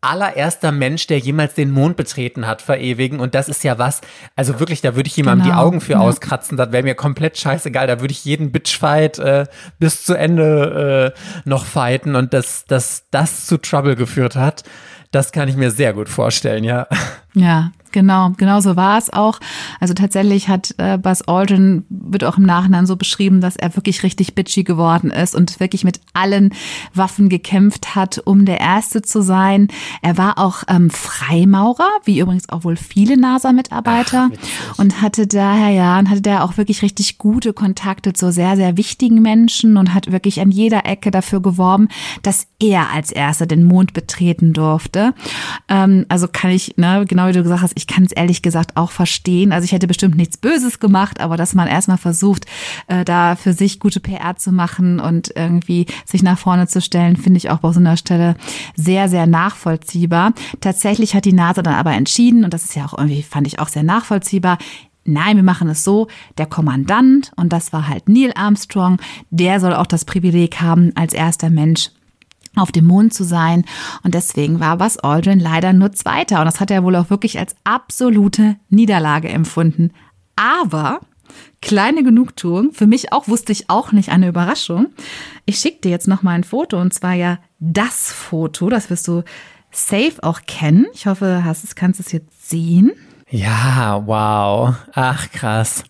allererster Mensch, der jemals den Mond betreten hat, verewigen. Und das ist ja was, also wirklich, da würde ich jemandem die Genau, Augen für ja. auskratzen. Das wäre mir komplett scheißegal. Da würde ich jeden Bitchfight äh, bis zu Ende äh, noch fighten. Und dass, dass das zu Trouble geführt hat, das kann ich mir sehr gut vorstellen, ja. Ja, genau, genau so war es auch. Also tatsächlich hat äh, Buzz Aldrin, wird auch im Nachhinein so beschrieben, dass er wirklich richtig bitchy geworden ist und wirklich mit allen Waffen gekämpft hat, um der Erste zu sein. Er war auch ähm, Freimaurer, wie übrigens auch wohl viele NASA-Mitarbeiter und hatte daher, ja, und hatte da auch wirklich richtig gute Kontakte zu sehr, sehr wichtigen Menschen und hat wirklich an jeder Ecke dafür geworben, dass er als Erster den Mond betreten durfte. Ähm, also kann ich, ne, genau wie du gesagt hast, ich kann es ehrlich gesagt auch verstehen. Also ich hätte bestimmt nichts Böses gemacht, aber dass man erstmal versucht, äh, da für sich gute PR zu machen und irgendwie sich nach vorne zu stellen, finde ich auch bei so einer Stelle sehr, sehr nachvollziehbar. Tatsächlich hat die NASA dann aber entschieden, und das ist ja auch irgendwie, fand ich auch sehr nachvollziehbar, Nein, wir machen es so, der Kommandant, und das war halt Neil Armstrong, der soll auch das Privileg haben, als erster Mensch auf dem Mond zu sein. Und deswegen war Buzz Aldrin leider nur Zweiter. Und das hat er wohl auch wirklich als absolute Niederlage empfunden. Aber kleine Genugtuung, für mich auch wusste ich auch nicht eine Überraschung. Ich schicke dir jetzt noch mal ein Foto und zwar ja das Foto, das wirst du safe auch kennen. Ich hoffe, hast es kannst es jetzt sehen. Ja, wow. Ach, krass.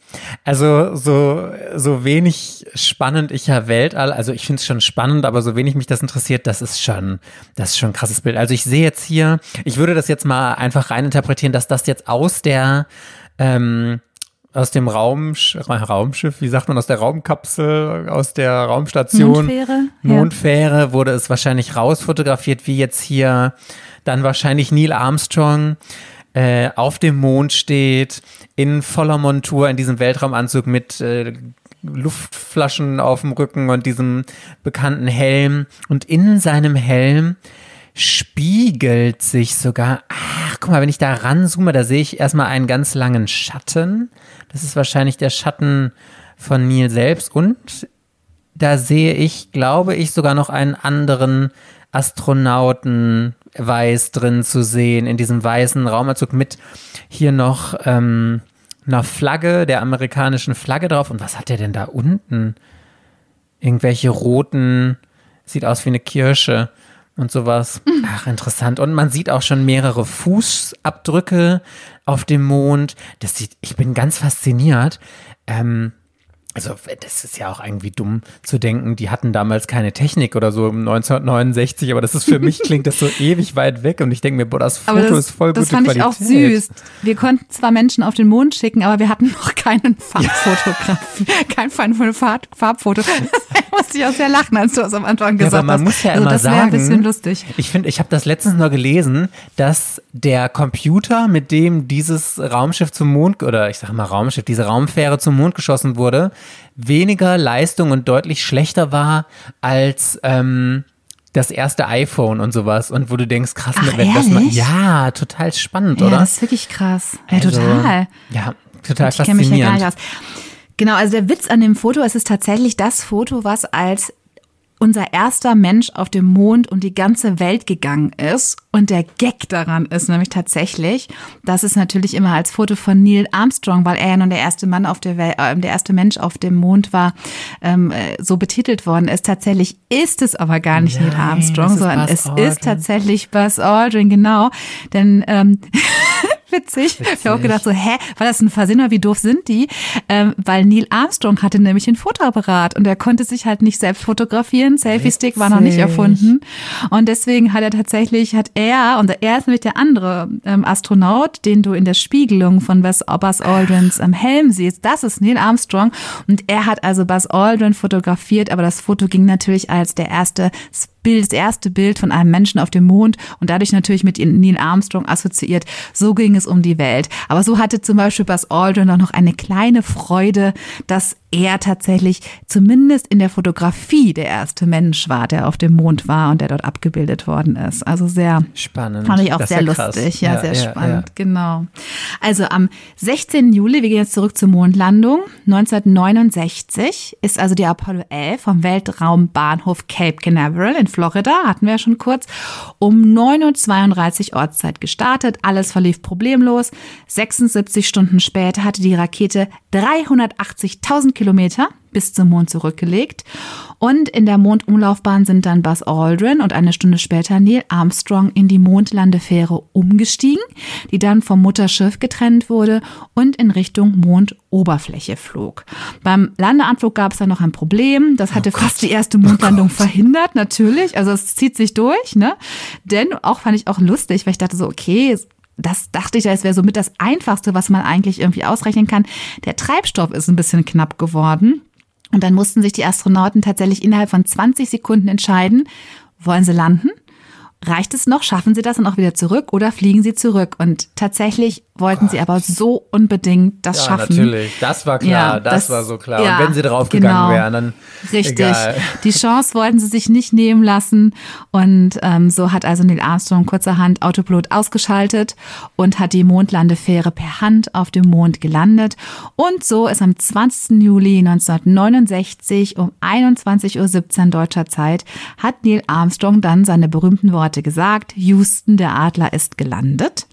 Also so, so wenig spannend ich ja Weltall, also ich finde es schon spannend, aber so wenig mich das interessiert, das ist schon, das ist schon ein krasses Bild. Also ich sehe jetzt hier, ich würde das jetzt mal einfach reininterpretieren, dass das jetzt aus der, ähm, aus dem Raumsch Raumschiff, wie sagt man, aus der Raumkapsel, aus der Raumstation, Mondfähre, ja. Mondfähre wurde es wahrscheinlich rausfotografiert, wie jetzt hier dann wahrscheinlich Neil Armstrong äh, auf dem Mond steht, in voller Montur, in diesem Weltraumanzug mit äh, Luftflaschen auf dem Rücken und diesem bekannten Helm. Und in seinem Helm spiegelt sich sogar, ach, guck mal, wenn ich da ranzoome, da sehe ich erstmal einen ganz langen Schatten. Das ist wahrscheinlich der Schatten von Neil selbst. Und da sehe ich, glaube ich, sogar noch einen anderen Astronauten weiß drin zu sehen, in diesem weißen Raumanzug mit hier noch ähm, einer Flagge, der amerikanischen Flagge drauf. Und was hat der denn da unten? Irgendwelche roten, sieht aus wie eine Kirsche und sowas. Ach, interessant. Und man sieht auch schon mehrere Fußabdrücke auf dem Mond. Das sieht, ich bin ganz fasziniert. Ähm, also das ist ja auch irgendwie dumm zu denken, die hatten damals keine Technik oder so im 1969, aber das ist für mich klingt das so ewig weit weg und ich denke mir, boah, das Foto das, ist voll das gute fand Qualität. ich auch süß. Wir konnten zwar Menschen auf den Mond schicken, aber wir hatten noch keinen Farbfotograf, kein Farb- Farbfoto. Da musste ich auch sehr lachen, als du das am Anfang Ja, gesagt aber man hast. muss ja also immer das wäre ein bisschen lustig. Ich finde, ich habe das letztens nur gelesen, dass der Computer, mit dem dieses Raumschiff zum Mond oder ich sage mal Raumschiff, diese Raumfähre zum Mond geschossen wurde, weniger Leistung und deutlich schlechter war als ähm, das erste iPhone und sowas. Und wo du denkst, krass, Ach, wenn das mal, ja, total spannend, Ja, oder? das ist wirklich krass. Ja, Also, total. Ja, total Ich kenne mich ja gar faszinierend. nicht aus. Genau, also der Witz an dem Foto, es ist tatsächlich das Foto, was als unser erster Mensch auf dem Mond und die ganze Welt gegangen ist. Und der Gag daran ist nämlich tatsächlich, dass es natürlich immer als Foto von Neil Armstrong, weil er ja nun der erste Mann auf der Welt, äh, der erste Mensch auf dem Mond war, ähm, äh, so betitelt worden ist. Tatsächlich ist es aber gar nicht Neil Nein, Armstrong, es ist sondern Buzz es Aldrin. ist tatsächlich Buzz Aldrin, genau. Denn ähm, witzig. witzig. Ich habe auch gedacht so, hä, war das ein Versehen oder wie doof sind die? Ähm, weil Neil Armstrong hatte nämlich ein Fotoapparat und er konnte sich halt nicht selbst fotografieren. Selfie-Stick war noch nicht erfunden. Und deswegen hat er tatsächlich, hat er, und er ist nämlich der andere ähm, Astronaut, den du in der Spiegelung von Buzz, Buzz Aldrins am Helm siehst, das ist Neil Armstrong. Und er hat also Buzz Aldrin fotografiert, aber das Foto ging natürlich als der erste Bild, das erste Bild von einem Menschen auf dem Mond und dadurch natürlich mit Neil Armstrong assoziiert. So ging es um die Welt. Aber so hatte zum Beispiel Buzz Aldrin auch noch eine kleine Freude, dass er tatsächlich zumindest in der Fotografie der erste Mensch war, der auf dem Mond war und der dort abgebildet worden ist. Also sehr spannend. Fand ich auch das sehr lustig. Ja, ja, sehr ja, spannend. Ja. Genau. Also am 16. Juli, wir gehen jetzt zurück zur Mondlandung. 1969 ist also die Apollo 11 vom Weltraumbahnhof Cape Canaveral in Florida, hatten wir ja schon kurz, um 9.32 Uhr Ortszeit gestartet. Alles verlief problemlos. 76 Stunden später hatte die Rakete 380.000 Kilometer bis zum Mond zurückgelegt. Und in der Mondumlaufbahn sind dann Buzz Aldrin und eine Stunde später Neil Armstrong in die Mondlandefähre umgestiegen, die dann vom Mutterschiff getrennt wurde und in Richtung Mondoberfläche flog. Beim Landeanflug gab es dann noch ein Problem. Das hatte oh fast die erste Mondlandung oh verhindert, natürlich. Also es zieht sich durch, ne? Denn auch fand ich auch lustig, weil ich dachte so, okay, das dachte ich, es wäre so mit das Einfachste, was man eigentlich irgendwie ausrechnen kann. Der Treibstoff ist ein bisschen knapp geworden. Und dann mussten sich die Astronauten tatsächlich innerhalb von 20 Sekunden entscheiden, wollen sie landen? Reicht es noch? Schaffen sie das dann auch wieder zurück oder fliegen sie zurück? Und tatsächlich wollten Gott. sie aber so unbedingt das ja, schaffen. Natürlich, das war klar, ja, das, das, war so klar. Ja, Und wenn sie drauf gegangen genau, wären, dann richtig. Egal. Die Chance wollten sie sich nicht nehmen lassen. Und ähm, so hat also Neil Armstrong kurzerhand Autopilot ausgeschaltet und hat die Mondlandefähre per Hand auf dem Mond gelandet. Und so ist am 20. Juli 1969 um 21.17 Uhr deutscher Zeit hat Neil Armstrong dann seine berühmten Worte gesagt. Houston, der Adler ist gelandet.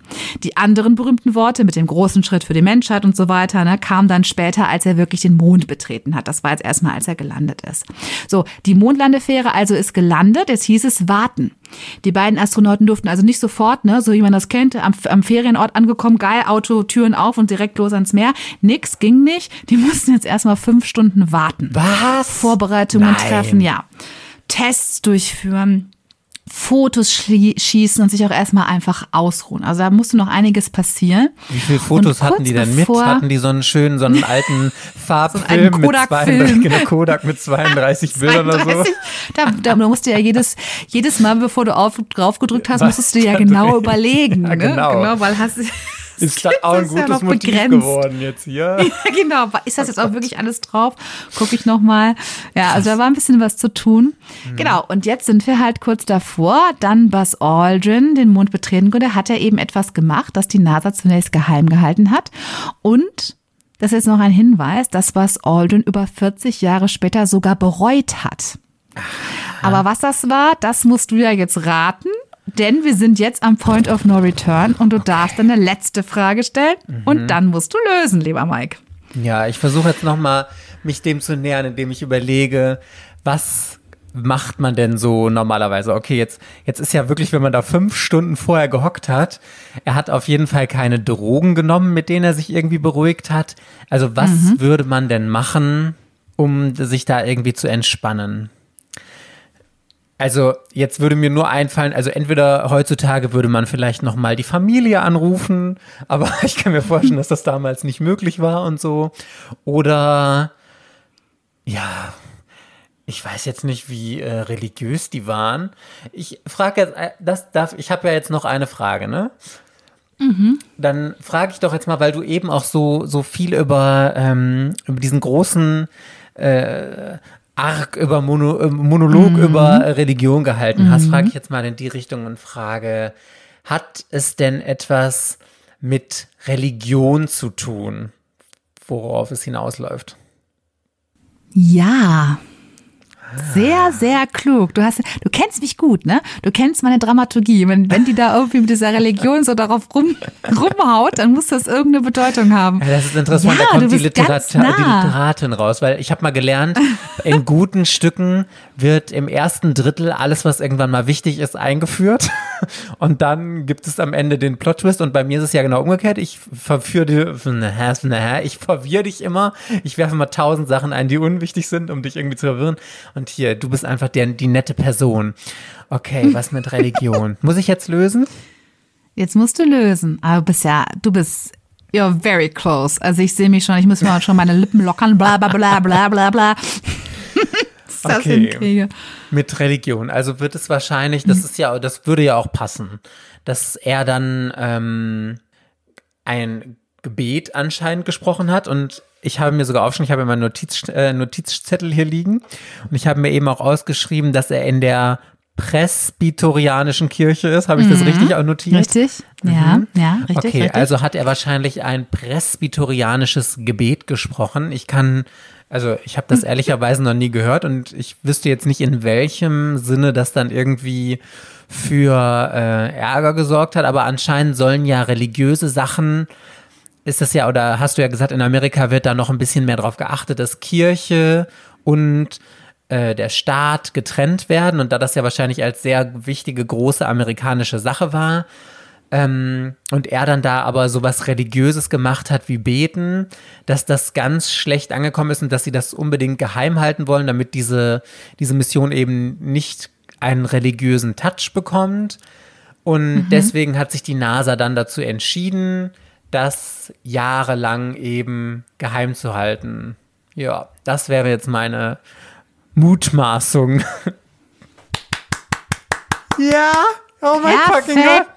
Die anderen berühmten Worte mit dem großen Schritt für die Menschheit und so weiter, ne, kam dann später, als er wirklich den Mond betreten hat. Das war jetzt erstmal, als er gelandet ist. So, die Mondlandefähre also ist gelandet. Jetzt hieß es warten. Die beiden Astronauten durften also nicht sofort, ne, so wie man das kennt, am, am Ferienort angekommen, geil, Auto, Türen auf und direkt los ans Meer. Nix ging nicht. Die mussten jetzt erstmal fünf Stunden warten. Was? Vorbereitungen Nein. treffen, ja. Tests durchführen. Fotos schießen und sich auch erstmal einfach ausruhen. Also da musste noch einiges passieren. Wie viele Fotos hatten die denn mit? Hatten die so einen schönen, so einen alten Farbfilm so mit 32, genau, Kodak mit 32 Bildern oder so? Da, da musst du ja jedes, jedes Mal, bevor du auf, drauf gedrückt hast, musstest du ja genau überlegen. Ja, genau. Ne? genau, weil hast ist das auch ein gutes ja Motiv begrenzt. geworden jetzt hier. ja, genau. Ist das jetzt auch wirklich alles drauf? Gucke ich nochmal. Ja, also da war ein bisschen was zu tun. Mhm. Genau. Und jetzt sind wir halt kurz davor. Dann Buzz Aldrin den Mond betreten konnte, hat er eben etwas gemacht, das die NASA zunächst geheim gehalten hat. Und das ist jetzt noch ein Hinweis, dass Buzz Aldrin über 40 Jahre später sogar bereut hat. Aber was das war, das musst du ja jetzt raten denn wir sind jetzt am Point of No Return und du okay. darfst eine letzte Frage stellen mhm. und dann musst du lösen, lieber Mike. Ja, ich versuche jetzt nochmal, mich dem zu nähern, indem ich überlege, was macht man denn so normalerweise? Okay, jetzt, jetzt ist ja wirklich, wenn man da fünf Stunden vorher gehockt hat, er hat auf jeden Fall keine Drogen genommen, mit denen er sich irgendwie beruhigt hat. Also was mhm. würde man denn machen, um sich da irgendwie zu entspannen? Also jetzt würde mir nur einfallen, also entweder heutzutage würde man vielleicht noch mal die Familie anrufen, aber ich kann mir vorstellen, dass das damals nicht möglich war und so. Oder ja, ich weiß jetzt nicht, wie äh, religiös die waren. Ich frage jetzt, äh, das darf, ich habe ja jetzt noch eine Frage, ne? Mhm. Dann frage ich doch jetzt mal, weil du eben auch so so viel über ähm, über diesen großen äh, Arg über Mono, äh, Monolog mhm. über Religion gehalten hast, mhm. frage ich jetzt mal in die Richtung und frage, hat es denn etwas mit Religion zu tun, worauf es hinausläuft? Ja. Sehr, sehr klug. Du hast, du kennst mich gut, ne? Du kennst meine Dramaturgie. Wenn, wenn die da irgendwie mit dieser Religion so darauf rum, rumhaut, dann muss das irgendeine Bedeutung haben. Ja, das ist interessant. Ja, da kommt die, Literat nah. die Literatin raus, weil ich habe mal gelernt, in guten Stücken wird im ersten Drittel alles, was irgendwann mal wichtig ist, eingeführt. Und dann gibt es am Ende den Plot-Twist und bei mir ist es ja genau umgekehrt. Ich verführe dich, ich verwirre dich immer. Ich werfe mal tausend Sachen ein, die unwichtig sind, um dich irgendwie zu verwirren. Und hier, du bist einfach der, die nette Person. Okay, was mit Religion? Muss ich jetzt lösen? Jetzt musst du lösen. Aber du bist ja, du bist You're very close. Also ich sehe mich schon, ich muss mir schon meine Lippen lockern, bla bla bla bla bla bla. das okay. hinkriege. Mit Religion. Also wird es wahrscheinlich, das ist ja, das würde ja auch passen, dass er dann ähm, ein Gebet anscheinend gesprochen hat und ich habe mir sogar aufgeschrieben, ich habe meinen Notiz, äh, Notizzettel hier liegen und ich habe mir eben auch ausgeschrieben, dass er in der presbyterianischen Kirche ist. Habe ich mhm. das richtig notiert? Richtig, mhm. ja, ja, richtig. Okay, richtig. also hat er wahrscheinlich ein presbyterianisches Gebet gesprochen. Ich kann, also ich habe das ehrlicherweise noch nie gehört und ich wüsste jetzt nicht, in welchem Sinne das dann irgendwie für äh, Ärger gesorgt hat, aber anscheinend sollen ja religiöse Sachen ist das ja, oder hast du ja gesagt, in Amerika wird da noch ein bisschen mehr drauf geachtet, dass Kirche und äh, der Staat getrennt werden und da das ja wahrscheinlich als sehr wichtige, große amerikanische Sache war, ähm, und er dann da aber sowas Religiöses gemacht hat wie Beten, dass das ganz schlecht angekommen ist und dass sie das unbedingt geheim halten wollen, damit diese, diese Mission eben nicht einen religiösen Touch bekommt. Und mhm. deswegen hat sich die NASA dann dazu entschieden, das jahrelang eben geheim zu halten. Ja, das wäre jetzt meine Mutmaßung. ja, oh mein fucking Gott.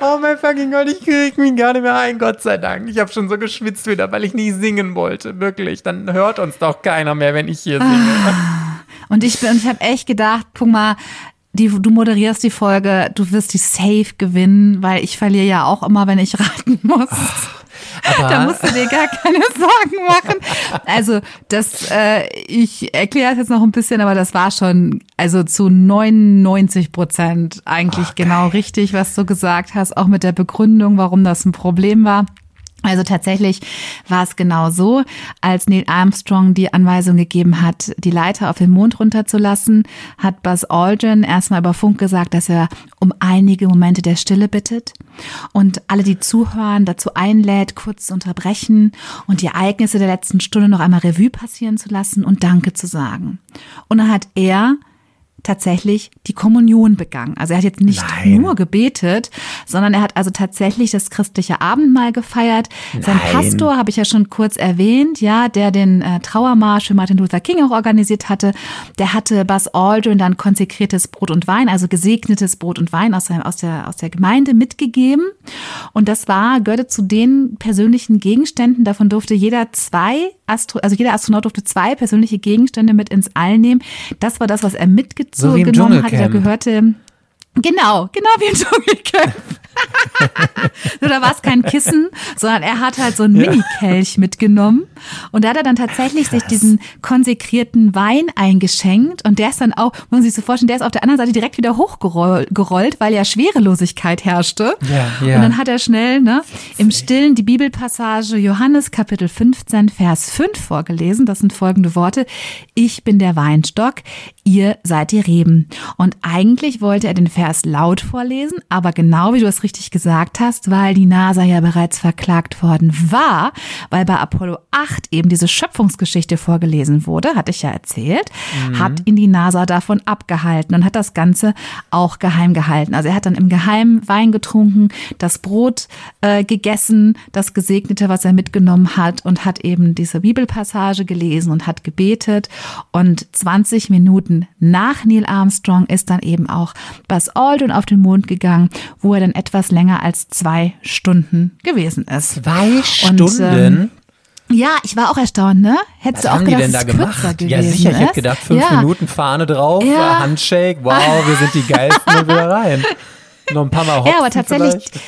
Oh mein fucking Gott, ich krieg mich gar nicht mehr ein, Gott sei Dank. Ich habe schon so geschwitzt wieder, weil ich nie singen wollte. Wirklich. Dann hört uns doch keiner mehr, wenn ich hier singe. Ah. Und ich bin, ich habe echt gedacht, guck mal, die, du moderierst die Folge, du wirst die safe gewinnen, weil ich verliere ja auch immer, wenn ich raten muss. Ach. Da musst du dir gar keine Sorgen machen. Also, das, äh, ich erkläre es jetzt noch ein bisschen, aber das war schon, also zu 99 Prozent eigentlich okay. genau richtig, was du gesagt hast, auch mit der Begründung, warum das ein Problem war. Also tatsächlich war es genau so, als Neil Armstrong die Anweisung gegeben hat, die Leiter auf den Mond runterzulassen, hat Buzz Aldrin erstmal über Funk gesagt, dass er um einige Momente der Stille bittet und alle, die zuhören, dazu einlädt, kurz zu unterbrechen und die Ereignisse der letzten Stunde noch einmal Revue passieren zu lassen und Danke zu sagen. Und dann hat er tatsächlich die Kommunion begangen. Also er hat jetzt nicht Nein. nur gebetet, sondern er hat also tatsächlich das christliche Abendmahl gefeiert. Nein. Sein Pastor habe ich ja schon kurz erwähnt, ja, der den äh, Trauermarsch für Martin Luther King auch organisiert hatte. Der hatte Buzz Aldrin dann konsekriertes Brot und Wein, also gesegnetes Brot und Wein aus der, aus der, aus der Gemeinde mitgegeben. Und das war, gehörte zu den persönlichen Gegenständen. Davon durfte jeder zwei, Astro also jeder Astronaut durfte zwei persönliche Gegenstände mit ins All nehmen. Das war das, was er mitgezogen so hatte. Da gehörte Genau, genau wie im Dschungelcamp. Nur da war es kein Kissen, sondern er hat halt so einen Mini-Kelch mitgenommen. Und da hat er dann tatsächlich Krass. sich diesen konsekrierten Wein eingeschenkt. Und der ist dann auch, muss man sich so vorstellen, der ist auf der anderen Seite direkt wieder hochgerollt, weil ja Schwerelosigkeit herrschte. Ja, ja. Und dann hat er schnell ne, im Stillen die Bibelpassage Johannes Kapitel 15, Vers 5 vorgelesen. Das sind folgende Worte. Ich bin der Weinstock, ihr seid die Reben. Und eigentlich wollte er den Vers laut vorlesen, aber genau wie du es richtig gesagt hast, weil die NASA ja bereits verklagt worden war, weil bei Apollo 8 eben diese Schöpfungsgeschichte vorgelesen wurde, hatte ich ja erzählt, mhm. hat ihn die NASA davon abgehalten und hat das Ganze auch geheim gehalten. Also er hat dann im Geheimen Wein getrunken, das Brot äh, gegessen, das Gesegnete, was er mitgenommen hat und hat eben diese Bibelpassage gelesen und hat gebetet und 20 Minuten nach Neil Armstrong ist dann eben auch Buzz Aldrin auf den Mond gegangen, wo er dann etwas länger als zwei Stunden gewesen ist. Zwei Stunden? Und, ähm, ja, ich war auch erstaunt, ne? Hättest Was du auch gedacht, die denn da gemacht? Ja, sicher, ich hätte gedacht, fünf ja. Minuten Fahne drauf, ja. Handshake, wow, wir sind die Geilsten und wieder rein. Noch ein paar Mal hoppen Ja, aber tatsächlich, vielleicht.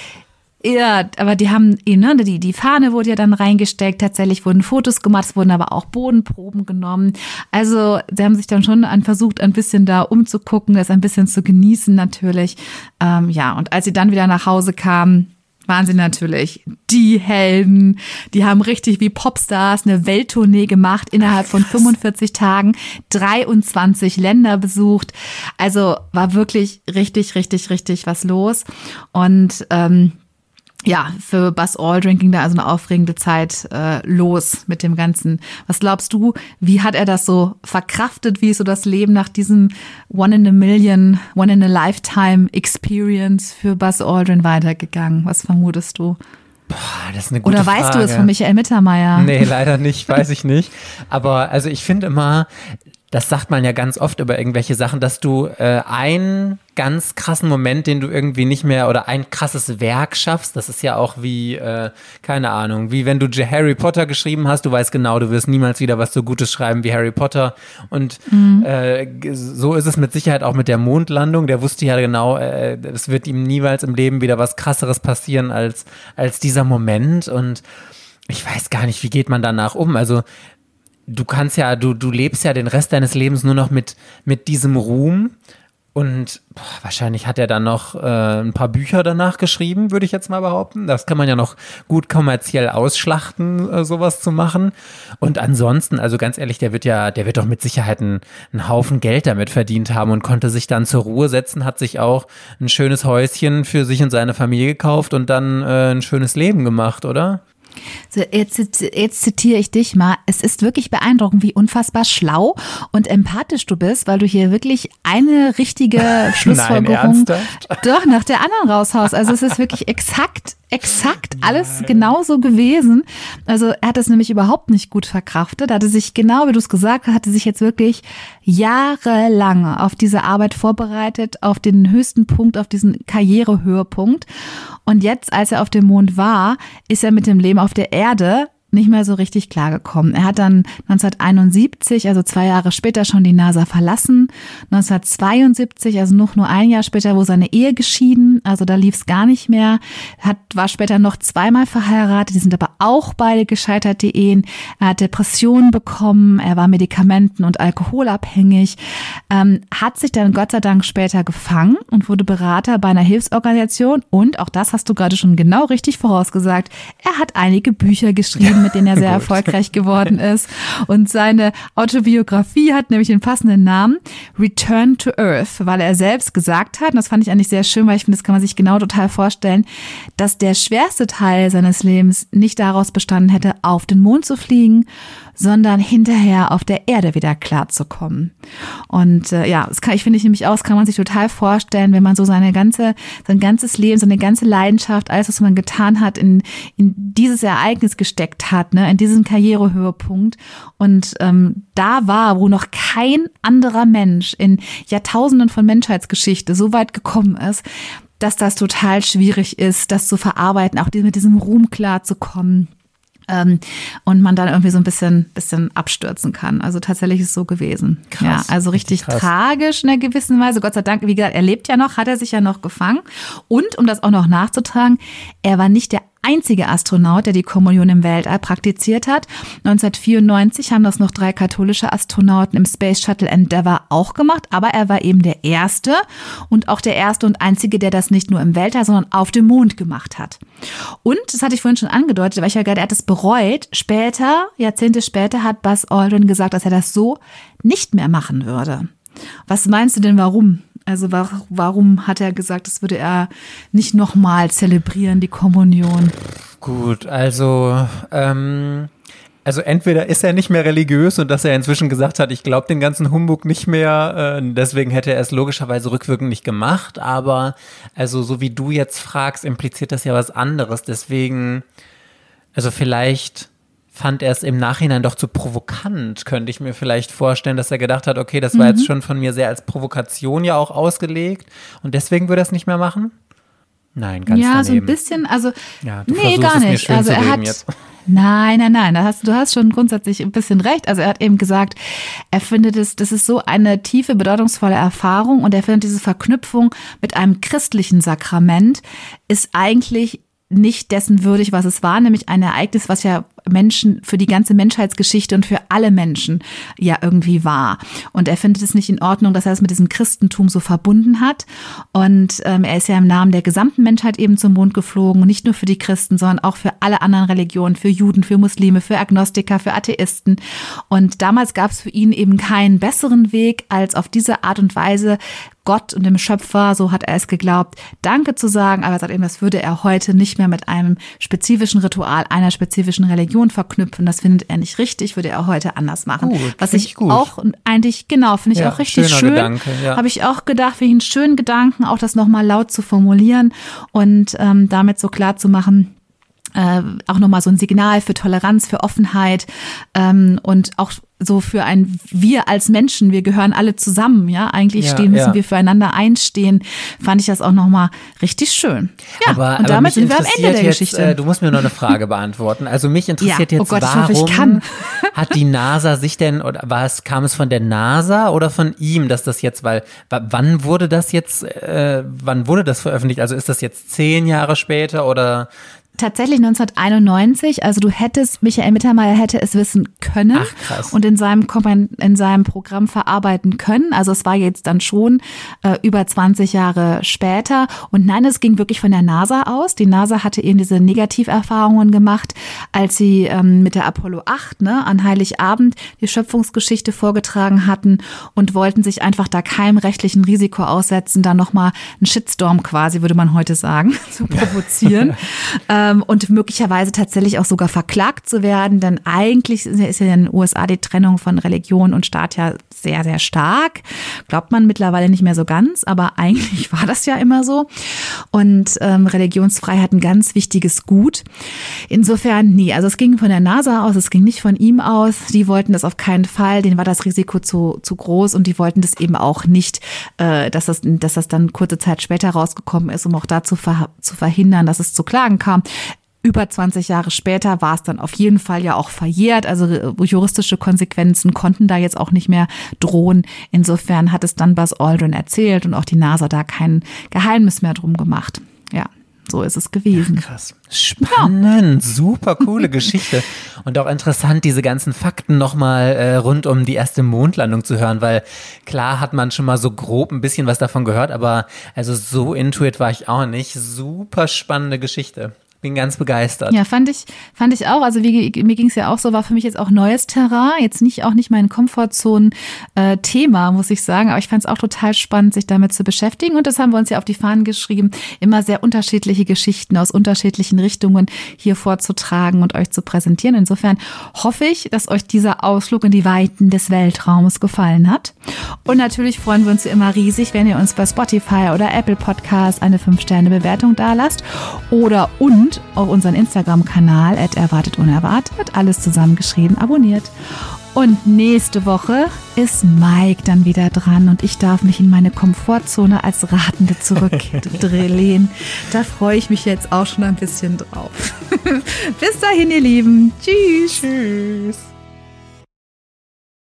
Ja, aber die haben, ne, die, die Fahne wurde ja dann reingesteckt, tatsächlich wurden Fotos gemacht, es wurden aber auch Bodenproben genommen. Also sie haben sich dann schon an versucht, ein bisschen da umzugucken, das ein bisschen zu genießen natürlich. Ähm, ja, und als sie dann wieder nach Hause kamen, waren sie natürlich die Helden. Die haben richtig wie Popstars eine Welttournee gemacht, innerhalb von 45 Tagen 23 Länder besucht. Also war wirklich richtig, richtig, richtig was los. Und ähm, ja, für Buzz Aldrin ging da also eine aufregende Zeit äh, los mit dem Ganzen. Was glaubst du, wie hat er das so verkraftet? Wie ist so das Leben nach diesem One in a Million, One in a Lifetime Experience für Buzz Aldrin weitergegangen? Was vermutest du? Boah, das ist eine gute Oder weißt Frage. du es von Michael Mittermeier? Nee, leider nicht, weiß ich nicht. Aber also ich finde immer, das sagt man ja ganz oft über irgendwelche Sachen, dass du äh, einen ganz krassen Moment, den du irgendwie nicht mehr oder ein krasses Werk schaffst, das ist ja auch wie, äh, keine Ahnung, wie wenn du Harry Potter geschrieben hast, du weißt genau, du wirst niemals wieder was so Gutes schreiben wie Harry Potter. Und mhm. äh, so ist es mit Sicherheit auch mit der Mondlandung. Der wusste ja genau, äh, es wird ihm niemals im Leben wieder was krasseres passieren als, als dieser Moment. Und ich weiß gar nicht, wie geht man danach um? Also du kannst ja, du, du lebst ja den Rest deines Lebens nur noch mit, mit diesem Ruhm. Und boah, wahrscheinlich hat er dann noch äh, ein paar Bücher danach geschrieben, würde ich jetzt mal behaupten. Das kann man ja noch gut kommerziell ausschlachten, äh, sowas zu machen. Und ansonsten, also ganz ehrlich, der wird ja, der wird doch mit Sicherheit einen, Haufen Geld damit verdient haben und konnte sich dann zur Ruhe setzen, hat sich auch ein schönes Häuschen für sich und seine Familie gekauft und dann äh, ein schönes Leben gemacht, oder? So, jetzt, jetzt zitiere ich dich mal. Es ist wirklich beeindruckend, wie unfassbar schlau und empathisch du bist, weil du hier wirklich eine richtige Schlussfolgerung Nein, doch nach der anderen raushaust. Also es ist wirklich exakt exakt alles genauso gewesen. Also er hat das nämlich überhaupt nicht gut verkraftet. Er hatte sich, genau wie du es gesagt hast, hatte sich jetzt wirklich jahrelang auf diese Arbeit vorbereitet, auf den höchsten Punkt, auf diesen Karrierehöhepunkt. Und jetzt, als er auf dem Mond war, ist er mit dem Leben auf der Erde nicht mehr so richtig klargekommen. Er hat dann 1971, also zwei Jahre später, schon die NASA verlassen. 1972, also noch nur ein Jahr später, wo seine Ehe geschieden. Also da lief es gar nicht mehr. Hat, war später noch zweimal verheiratet. Die sind aber auch beide gescheiterte Ehen. Er hat Depressionen bekommen. Er war medikamenten- und alkoholabhängig. Ähm, hat sich dann Gott sei Dank später gefangen und wurde Berater bei einer Hilfsorganisation. Und auch das hast du gerade schon genau richtig vorausgesagt. Er hat einige Bücher geschrieben mit denen er sehr erfolgreich geworden ist. Und seine Autobiografie hat nämlich den passenden Namen Return to Earth, weil er selbst gesagt hat, und das fand ich eigentlich sehr schön, weil ich finde, das kann man sich genau total vorstellen, dass der schwerste Teil seines Lebens nicht daraus bestanden hätte, auf den Mond zu fliegen, sondern hinterher auf der Erde wieder klarzukommen. Und äh, ja, das kann ich finde ich nämlich aus, kann man sich total vorstellen, wenn man so seine ganze, sein ganzes Leben, seine ganze Leidenschaft, alles, was man getan hat, in, in dieses Ereignis gesteckt hat, ne, in diesen Karrierehöhepunkt und ähm, da war, wo noch kein anderer Mensch in Jahrtausenden von Menschheitsgeschichte so weit gekommen ist, dass das total schwierig ist, das zu verarbeiten, auch mit diesem Ruhm klarzukommen ähm, und man dann irgendwie so ein bisschen, bisschen abstürzen kann. Also tatsächlich ist es so gewesen. Krass, ja, also richtig, richtig tragisch in einer gewissen Weise. Gott sei Dank, wie gesagt, er lebt ja noch, hat er sich ja noch gefangen. Und um das auch noch nachzutragen, er war nicht der einzige Astronaut, der die Kommunion im Weltall praktiziert hat. 1994 haben das noch drei katholische Astronauten im Space Shuttle Endeavour auch gemacht, aber er war eben der erste und auch der erste und einzige, der das nicht nur im Weltall, sondern auf dem Mond gemacht hat. Und, das hatte ich vorhin schon angedeutet, weil ich ja gerade, er hat es bereut. Später, Jahrzehnte später, hat Buzz Aldrin gesagt, dass er das so nicht mehr machen würde. Was meinst du denn, warum? Also warum hat er gesagt, das würde er nicht nochmal zelebrieren, die Kommunion? Gut, also ähm, also entweder ist er nicht mehr religiös und dass er inzwischen gesagt hat, ich glaube den ganzen Humbug nicht mehr, äh, deswegen hätte er es logischerweise rückwirkend nicht gemacht, aber also so wie du jetzt fragst, impliziert das ja was anderes, deswegen also vielleicht fand er es im Nachhinein doch zu provokant, könnte ich mir vielleicht vorstellen, dass er gedacht hat, okay, das war mhm. jetzt schon von mir sehr als Provokation ja auch ausgelegt und deswegen würde er es nicht mehr machen? Nein, ganz Ja, daneben. so ein bisschen, also ja, nee, gar nicht. also er hat jetzt. Nein, nein, nein, hast, du hast schon grundsätzlich ein bisschen recht. Also er hat eben gesagt, er findet es, das ist so eine tiefe, bedeutungsvolle Erfahrung und er findet diese Verknüpfung mit einem christlichen Sakrament ist eigentlich nicht dessen würdig, was es war, nämlich ein Ereignis, was ja Menschen, für die ganze Menschheitsgeschichte und für alle Menschen ja irgendwie war. Und er findet es nicht in Ordnung, dass er es mit diesem Christentum so verbunden hat. Und ähm, er ist ja im Namen der gesamten Menschheit eben zum Mond geflogen, nicht nur für die Christen, sondern auch für alle anderen Religionen, für Juden, für Muslime, für Agnostiker, für Atheisten. Und damals gab es für ihn eben keinen besseren Weg, als auf diese Art und Weise Gott und dem Schöpfer, so hat er es geglaubt, Danke zu sagen. Aber er sagt eben, das würde er heute nicht mehr mit einem spezifischen Ritual einer spezifischen Religion verknüpfen. Das findet er nicht richtig, würde er heute anders machen. Gut, Was ich gut. auch eigentlich, genau, finde ich ja, auch richtig schön. Gedanke, ja. Habe ich auch gedacht, finde ich einen schönen Gedanken, auch das nochmal laut zu formulieren und ähm, damit so klar zu machen, äh, auch nochmal so ein Signal für Toleranz, für Offenheit ähm, und auch so für ein Wir als Menschen, wir gehören alle zusammen, ja. Eigentlich ja, stehen, müssen ja. wir füreinander einstehen. Fand ich das auch nochmal richtig schön. Ja, aber, und aber damit sind wir am Ende der jetzt, Geschichte. Äh, du musst mir noch eine Frage beantworten. Also mich interessiert ja. oh jetzt, Gott, warum hoffe, hat die NASA sich denn, oder was, kam es von der NASA oder von ihm, dass das jetzt, weil, wann wurde das jetzt, äh, wann wurde das veröffentlicht? Also ist das jetzt zehn Jahre später oder tatsächlich 1991. Also du hättest, Michael Mittermeier hätte es wissen können Ach, krass. und in seinem, in seinem Programm verarbeiten können. Also es war jetzt dann schon äh, über 20 Jahre später. Und nein, es ging wirklich von der NASA aus. Die NASA hatte eben diese Negativerfahrungen gemacht, als sie ähm, mit der Apollo 8 ne, an Heiligabend die Schöpfungsgeschichte vorgetragen hatten und wollten sich einfach da keinem rechtlichen Risiko aussetzen, dann nochmal einen Shitstorm quasi, würde man heute sagen, zu provozieren. ähm, und möglicherweise tatsächlich auch sogar verklagt zu werden, denn eigentlich ist ja in den USA die Trennung von Religion und Staat ja sehr, sehr stark. Glaubt man mittlerweile nicht mehr so ganz, aber eigentlich war das ja immer so. Und ähm, Religionsfreiheit ein ganz wichtiges Gut. Insofern, nee, also es ging von der NASA aus, es ging nicht von ihm aus. Die wollten das auf keinen Fall, denen war das Risiko zu, zu groß und die wollten das eben auch nicht, äh, dass, das, dass das dann kurze Zeit später rausgekommen ist, um auch dazu ver, zu verhindern, dass es zu Klagen kam über 20 Jahre später war es dann auf jeden Fall ja auch verjährt. Also äh, juristische Konsequenzen konnten da jetzt auch nicht mehr drohen. Insofern hat es dann Buzz Aldrin erzählt und auch die NASA da kein Geheimnis mehr drum gemacht. Ja. So ist es gewesen. Ja, krass. Spannend, ja. super coole Geschichte. Und auch interessant, diese ganzen Fakten nochmal äh, rund um die erste Mondlandung zu hören, weil klar hat man schon mal so grob ein bisschen was davon gehört, aber also so intuit war ich auch nicht. Super spannende Geschichte bin ganz begeistert. Ja, fand ich, fand ich auch. Also wie, mir ging es ja auch so, war für mich jetzt auch neues Terrain. Jetzt nicht auch nicht mein Komfortzonen-Thema, äh, muss ich sagen. Aber ich fand es auch total spannend, sich damit zu beschäftigen. Und das haben wir uns ja auf die Fahnen geschrieben, immer sehr unterschiedliche Geschichten aus unterschiedlichen Richtungen hier vorzutragen und euch zu präsentieren. Insofern hoffe ich, dass euch dieser Ausflug in die Weiten des Weltraums gefallen hat. Und natürlich freuen wir uns immer riesig, wenn ihr uns bei Spotify oder Apple Podcast eine 5-Sterne-Bewertung dalasst oder und und auf unseren Instagram-Kanal erwartet unerwartet, alles zusammengeschrieben, abonniert. Und nächste Woche ist Mike dann wieder dran und ich darf mich in meine Komfortzone als Ratende zurückdrehen. da freue ich mich jetzt auch schon ein bisschen drauf. Bis dahin, ihr Lieben. Tschüss. Tschüss.